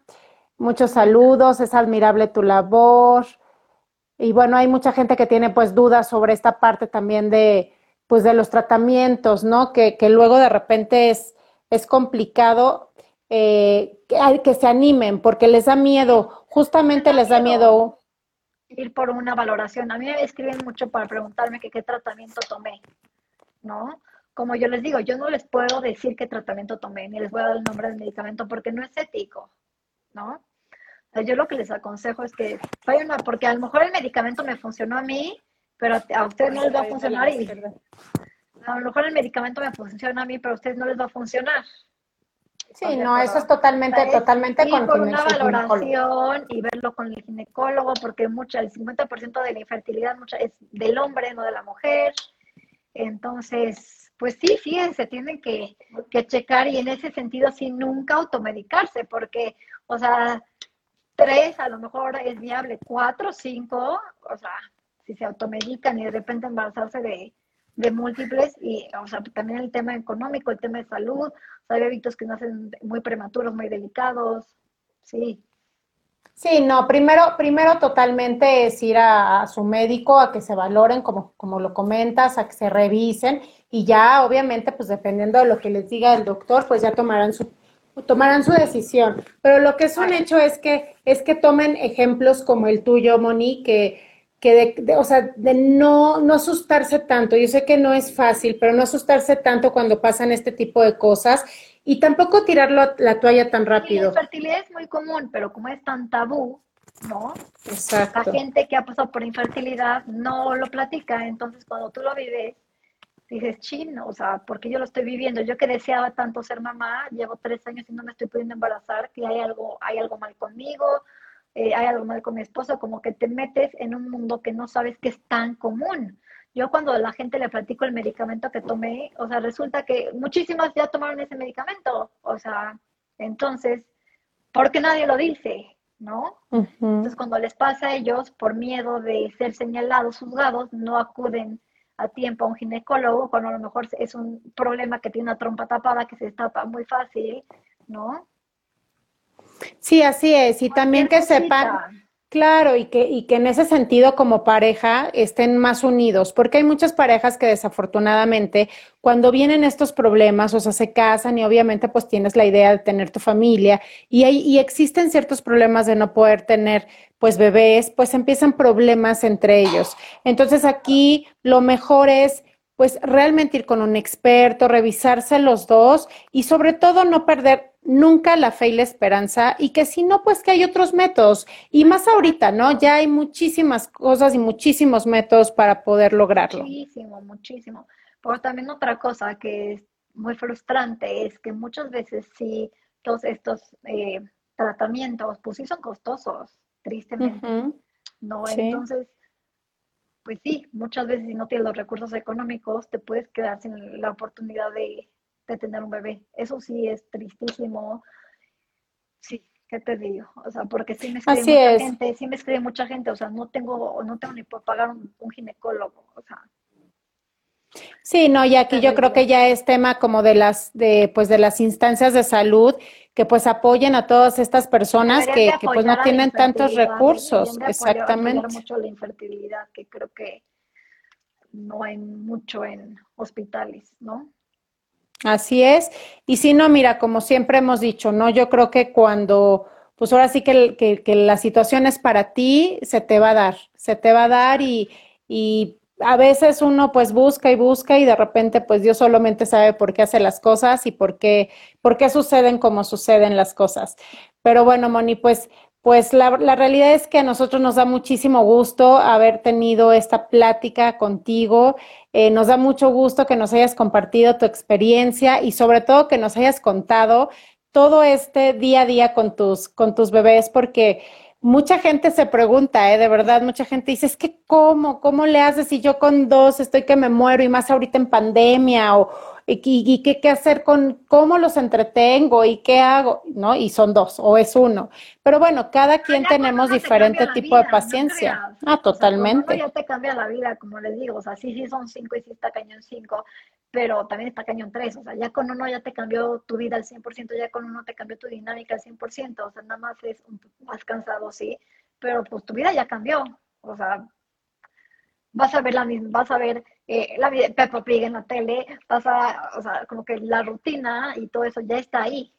muchos saludos, es admirable tu labor. Y bueno, hay mucha gente que tiene pues dudas sobre esta parte también de, pues de los tratamientos, ¿no? Que, que luego de repente es, es complicado eh, que, que, se animen porque les da miedo, justamente les da miedo ir por una valoración. A mí me escriben mucho para preguntarme que qué tratamiento tomé, ¿no? Como yo les digo, yo no les puedo decir qué tratamiento tomé, ni les voy a dar el nombre del medicamento porque no es ético, ¿no? yo lo que les aconsejo es que vayan una, porque a lo mejor el medicamento me funcionó a mí, pero a ustedes no les va a funcionar y a lo mejor el medicamento me funciona a mí, pero a ustedes no les va a funcionar, Sí, no, eso es totalmente, totalmente y con una valoración y verlo con el ginecólogo, porque mucha, el 50% de la infertilidad mucha, es del hombre, no de la mujer. Entonces, pues sí, fíjense, tienen que, que checar y en ese sentido sí nunca automedicarse, porque, o sea, tres a lo mejor es viable, cuatro, cinco, o sea, si se automedican y de repente embarazarse de, de múltiples y, o sea, también el tema económico, el tema de salud, hay bebitos que nacen muy prematuros, muy delicados, sí. Sí, no, primero, primero totalmente es ir a, su médico a que se valoren, como, como lo comentas, a que se revisen y ya obviamente, pues dependiendo de lo que les diga el doctor, pues ya tomarán su, tomarán su decisión. Pero lo que es un hecho es que, es que tomen ejemplos como el tuyo, Moni, que, que de, o sea, de no, no asustarse tanto. Yo sé que no es fácil, pero no asustarse tanto cuando pasan este tipo de cosas y tampoco tirarlo la toalla tan rápido. la infertilidad es muy común, pero como es tan tabú, ¿no? Exacto. La gente que ha pasado por infertilidad no lo platica, entonces cuando tú lo vives, dices, chino, o sea, porque yo lo estoy viviendo. Yo que deseaba tanto ser mamá, llevo tres años y no me estoy pudiendo embarazar, que hay algo, hay algo mal conmigo, eh, hay algo mal con mi esposo, como que te metes en un mundo que no sabes que es tan común. Yo cuando a la gente le platico el medicamento que tomé, o sea, resulta que muchísimas ya tomaron ese medicamento, o sea, entonces, ¿por qué nadie lo dice? ¿No? Entonces, cuando les pasa a ellos, por miedo de ser señalados, juzgados, no acuden a tiempo a un ginecólogo, cuando a lo mejor es un problema que tiene una trompa tapada que se destapa muy fácil, ¿no? Sí, así es. Y también que sepan, Claro, y que, y que en ese sentido como pareja estén más unidos, porque hay muchas parejas que desafortunadamente cuando vienen estos problemas, o sea, se casan y obviamente pues tienes la idea de tener tu familia y, hay, y existen ciertos problemas de no poder tener pues bebés, pues empiezan problemas entre ellos. Entonces aquí lo mejor es pues realmente ir con un experto, revisarse los dos y sobre todo no perder nunca la fe y la esperanza y que si no, pues que hay otros métodos y más ahorita, ¿no? Ya hay muchísimas cosas y muchísimos métodos para poder lograrlo. Muchísimo, muchísimo. Pero también otra cosa que es muy frustrante es que muchas veces sí, todos estos eh, tratamientos, pues sí son costosos, tristemente. ¿No? Entonces, pues sí, muchas veces si no tienes los recursos económicos, te puedes quedar sin la oportunidad de, tener un bebé. Eso sí es tristísimo. Sí, ¿qué te digo? O sea, porque sí me escribe mucha gente, sí me escribe mucha gente, o sea, no tengo, no tengo ni por pagar un, un ginecólogo, o sea, Sí, no, y aquí yo creo que ya es tema como de las, de, pues de las instancias de salud que pues apoyen a todas estas personas que, que, pues no tienen tantos recursos. Exactamente. mucho la infertilidad, que creo que no hay mucho en hospitales, ¿no? Así es. Y si no, mira, como siempre hemos dicho, ¿no? Yo creo que cuando, pues ahora sí que, que, que la situación es para ti, se te va a dar, se te va a dar y, y a veces uno pues busca y busca y de repente pues Dios solamente sabe por qué hace las cosas y por qué, por qué suceden como suceden las cosas. Pero bueno, Moni, pues, pues la, realidad es que a nosotros nos da muchísimo gusto haber tenido esta plática contigo. Eh, nos da mucho gusto que nos hayas compartido tu experiencia y sobre todo que nos hayas contado todo este día a día con tus, con tus bebés, porque mucha gente se pregunta, ¿eh? de verdad, mucha gente dice, es que cómo, cómo le haces si yo con dos estoy que me muero y más ahorita en pandemia o y, qué, qué hacer con cómo los entretengo y qué hago, ¿no? Y son dos o es uno. Pero bueno, cada quien tenemos diferente tipo de paciencia. ah, totalmente. ya te cambia la vida, como les digo, o sea, sí, sí son cinco y sí está cañón cinco, pero también está cañón tres, o sea, ya con uno ya te cambió tu vida al 100%, ya con uno te cambió tu dinámica al 100%, o sea, nada más es un poco más cansado, sí, pero pues tu vida ya cambió, o sea, vas a ver la misma, vas a ver eh, la vida de Peppa Pig en la tele, vas a, o sea, como que la rutina y todo eso ya está ahí.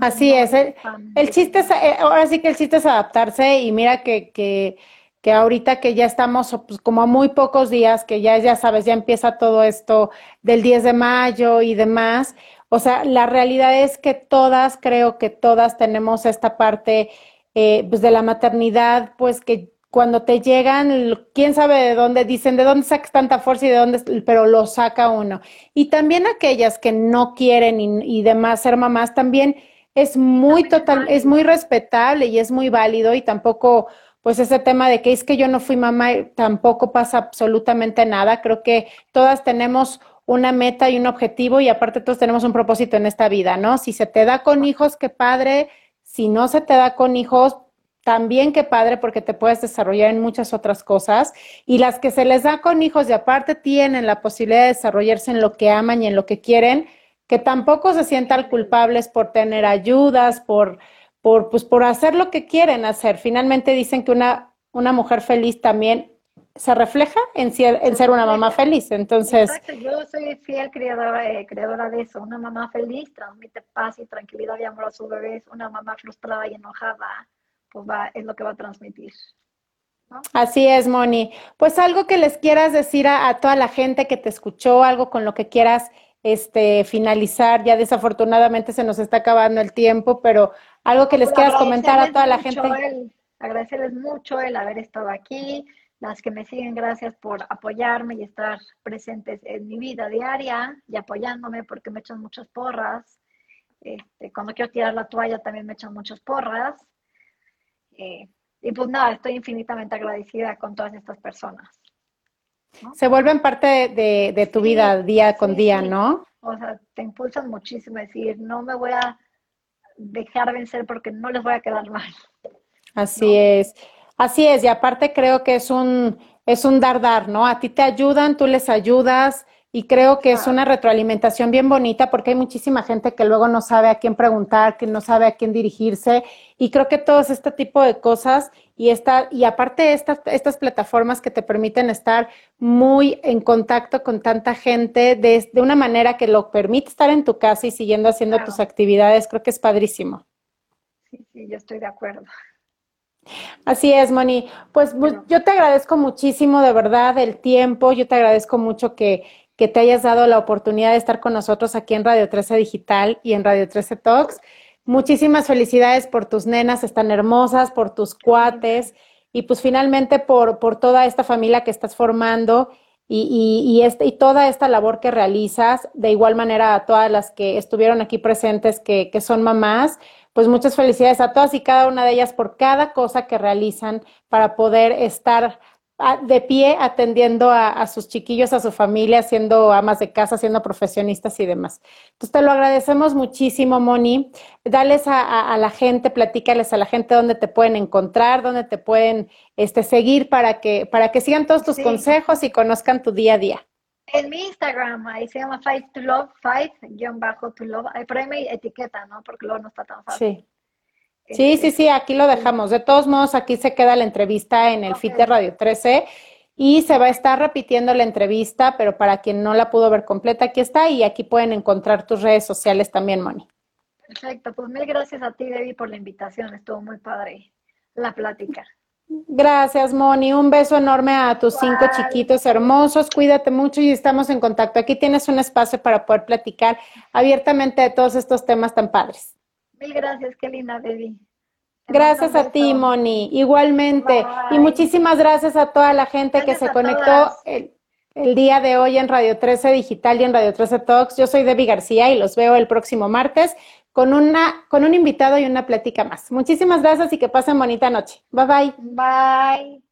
Así es, el, chiste es, eh, ahora sí que el chiste es adaptarse y mira que, que, que ahorita que ya estamos pues, como a muy pocos días, que ya, ya sabes, ya empieza todo esto del 10 de mayo y demás, o sea, la realidad es que todas, creo que todas tenemos esta parte eh, pues de la maternidad, pues que cuando te llegan, quién sabe de dónde, dicen de dónde sacas tanta fuerza y de dónde, pero lo saca uno. Y también aquellas que no quieren y, y demás ser mamás, también es muy total, es muy respetable y es muy válido y tampoco, pues ese tema de que es que yo no fui mamá, tampoco pasa absolutamente nada. Creo que todas tenemos una meta y un objetivo y aparte todos tenemos un propósito en esta vida, ¿no? Si se te da con hijos, qué padre. Si no se te da con hijos, también qué padre porque te puedes desarrollar en muchas otras cosas. Y las que se les da con hijos y aparte tienen la posibilidad de desarrollarse en lo que aman y en lo que quieren, que tampoco se sientan culpables por tener ayudas, por, por, pues, por hacer lo que quieren hacer. Finalmente dicen que una, una mujer feliz también se refleja en ser, en ser una mamá feliz. Entonces. Exacto, yo soy fiel creadora, eh, creadora de eso. Una mamá feliz transmite paz y tranquilidad y amor a su bebé. Una mamá frustrada y enojada pues va, es lo que va a transmitir. Así es, Moni. Pues algo que les quieras decir a, toda la gente que te escuchó, algo con lo que quieras este, finalizar. Ya desafortunadamente se nos está acabando el tiempo, pero algo que les pues quieras comentar a toda la gente. agradecerles mucho el haber estado aquí. Las que me siguen, gracias por apoyarme y estar presentes en mi vida diaria y apoyándome porque me echan muchas porras. Este, cuando quiero tirar la toalla también me echan muchas porras. Eh, y pues nada, estoy infinitamente agradecida con todas estas personas. Se vuelven parte de, tu vida día con día, ¿no? O sea, te impulsan muchísimo a decir, no me voy a dejar vencer porque no les voy a quedar mal. Así es, así es, y aparte creo que es un, es un dar dar, ¿no? A ti te ayudan, tú les ayudas, y creo que es una retroalimentación bien bonita porque hay muchísima gente que luego no sabe a quién preguntar, que no sabe a quién dirigirse. Y creo que todo este tipo de cosas y, esta, y aparte estas, estas plataformas que te permiten estar muy en contacto con tanta gente de, de una manera que lo permite estar en tu casa y siguiendo haciendo tus actividades, creo que es padrísimo. Sí, sí, yo estoy de acuerdo. Así es, Moni. Pues yo te agradezco muchísimo, de verdad, el tiempo. Yo te agradezco mucho que, que te hayas dado la oportunidad de estar con nosotros aquí en Radio 13 Digital y en Radio 13 Talks. Muchísimas felicidades por tus nenas, están hermosas, por tus cuates y pues finalmente por, por toda esta familia que estás formando y, y, este, y toda esta labor que realizas. De igual manera a todas las que estuvieron aquí presentes que, que son mamás, pues muchas felicidades a todas y cada una de ellas por cada cosa que realizan para poder estar de pie atendiendo a, sus chiquillos, a su familia, siendo amas de casa, siendo profesionistas y demás. Entonces te lo agradecemos muchísimo, Moni. Dales a, la gente, platícales a la gente dónde te pueden encontrar, dónde te pueden este, seguir para que, para que sigan todos tus consejos y conozcan tu día a día. En mi Instagram, ahí se llama Fight to Love, Fight, guion bajo to Love. Por ahí me etiqueta, ¿no? Porque luego no está tan fácil. Sí. Sí, sí, sí, aquí lo dejamos. De todos modos, aquí se queda la entrevista en el feed de Radio 13 y se va a estar repitiendo la entrevista, pero para quien no la pudo ver completa, aquí está y aquí pueden encontrar tus redes sociales también, Moni. Perfecto, pues mil gracias a ti, Debbie, por la invitación. Estuvo muy padre la plática. Gracias, Moni. Un beso enorme a tus cinco chiquitos hermosos. Cuídate mucho y estamos en contacto. Aquí tienes un espacio para poder platicar abiertamente de todos estos temas tan padres. Mil gracias, qué linda, baby. Gracias a ti, Moni, igualmente. Y muchísimas gracias a toda la gente que se conectó el, el, día de hoy en Radio 13 Digital y en Radio 13 Talks. Yo soy Debbie García y los veo el próximo martes con, una, con un invitado y una plática más. Muchísimas gracias y que pasen bonita noche. Bye bye. Bye.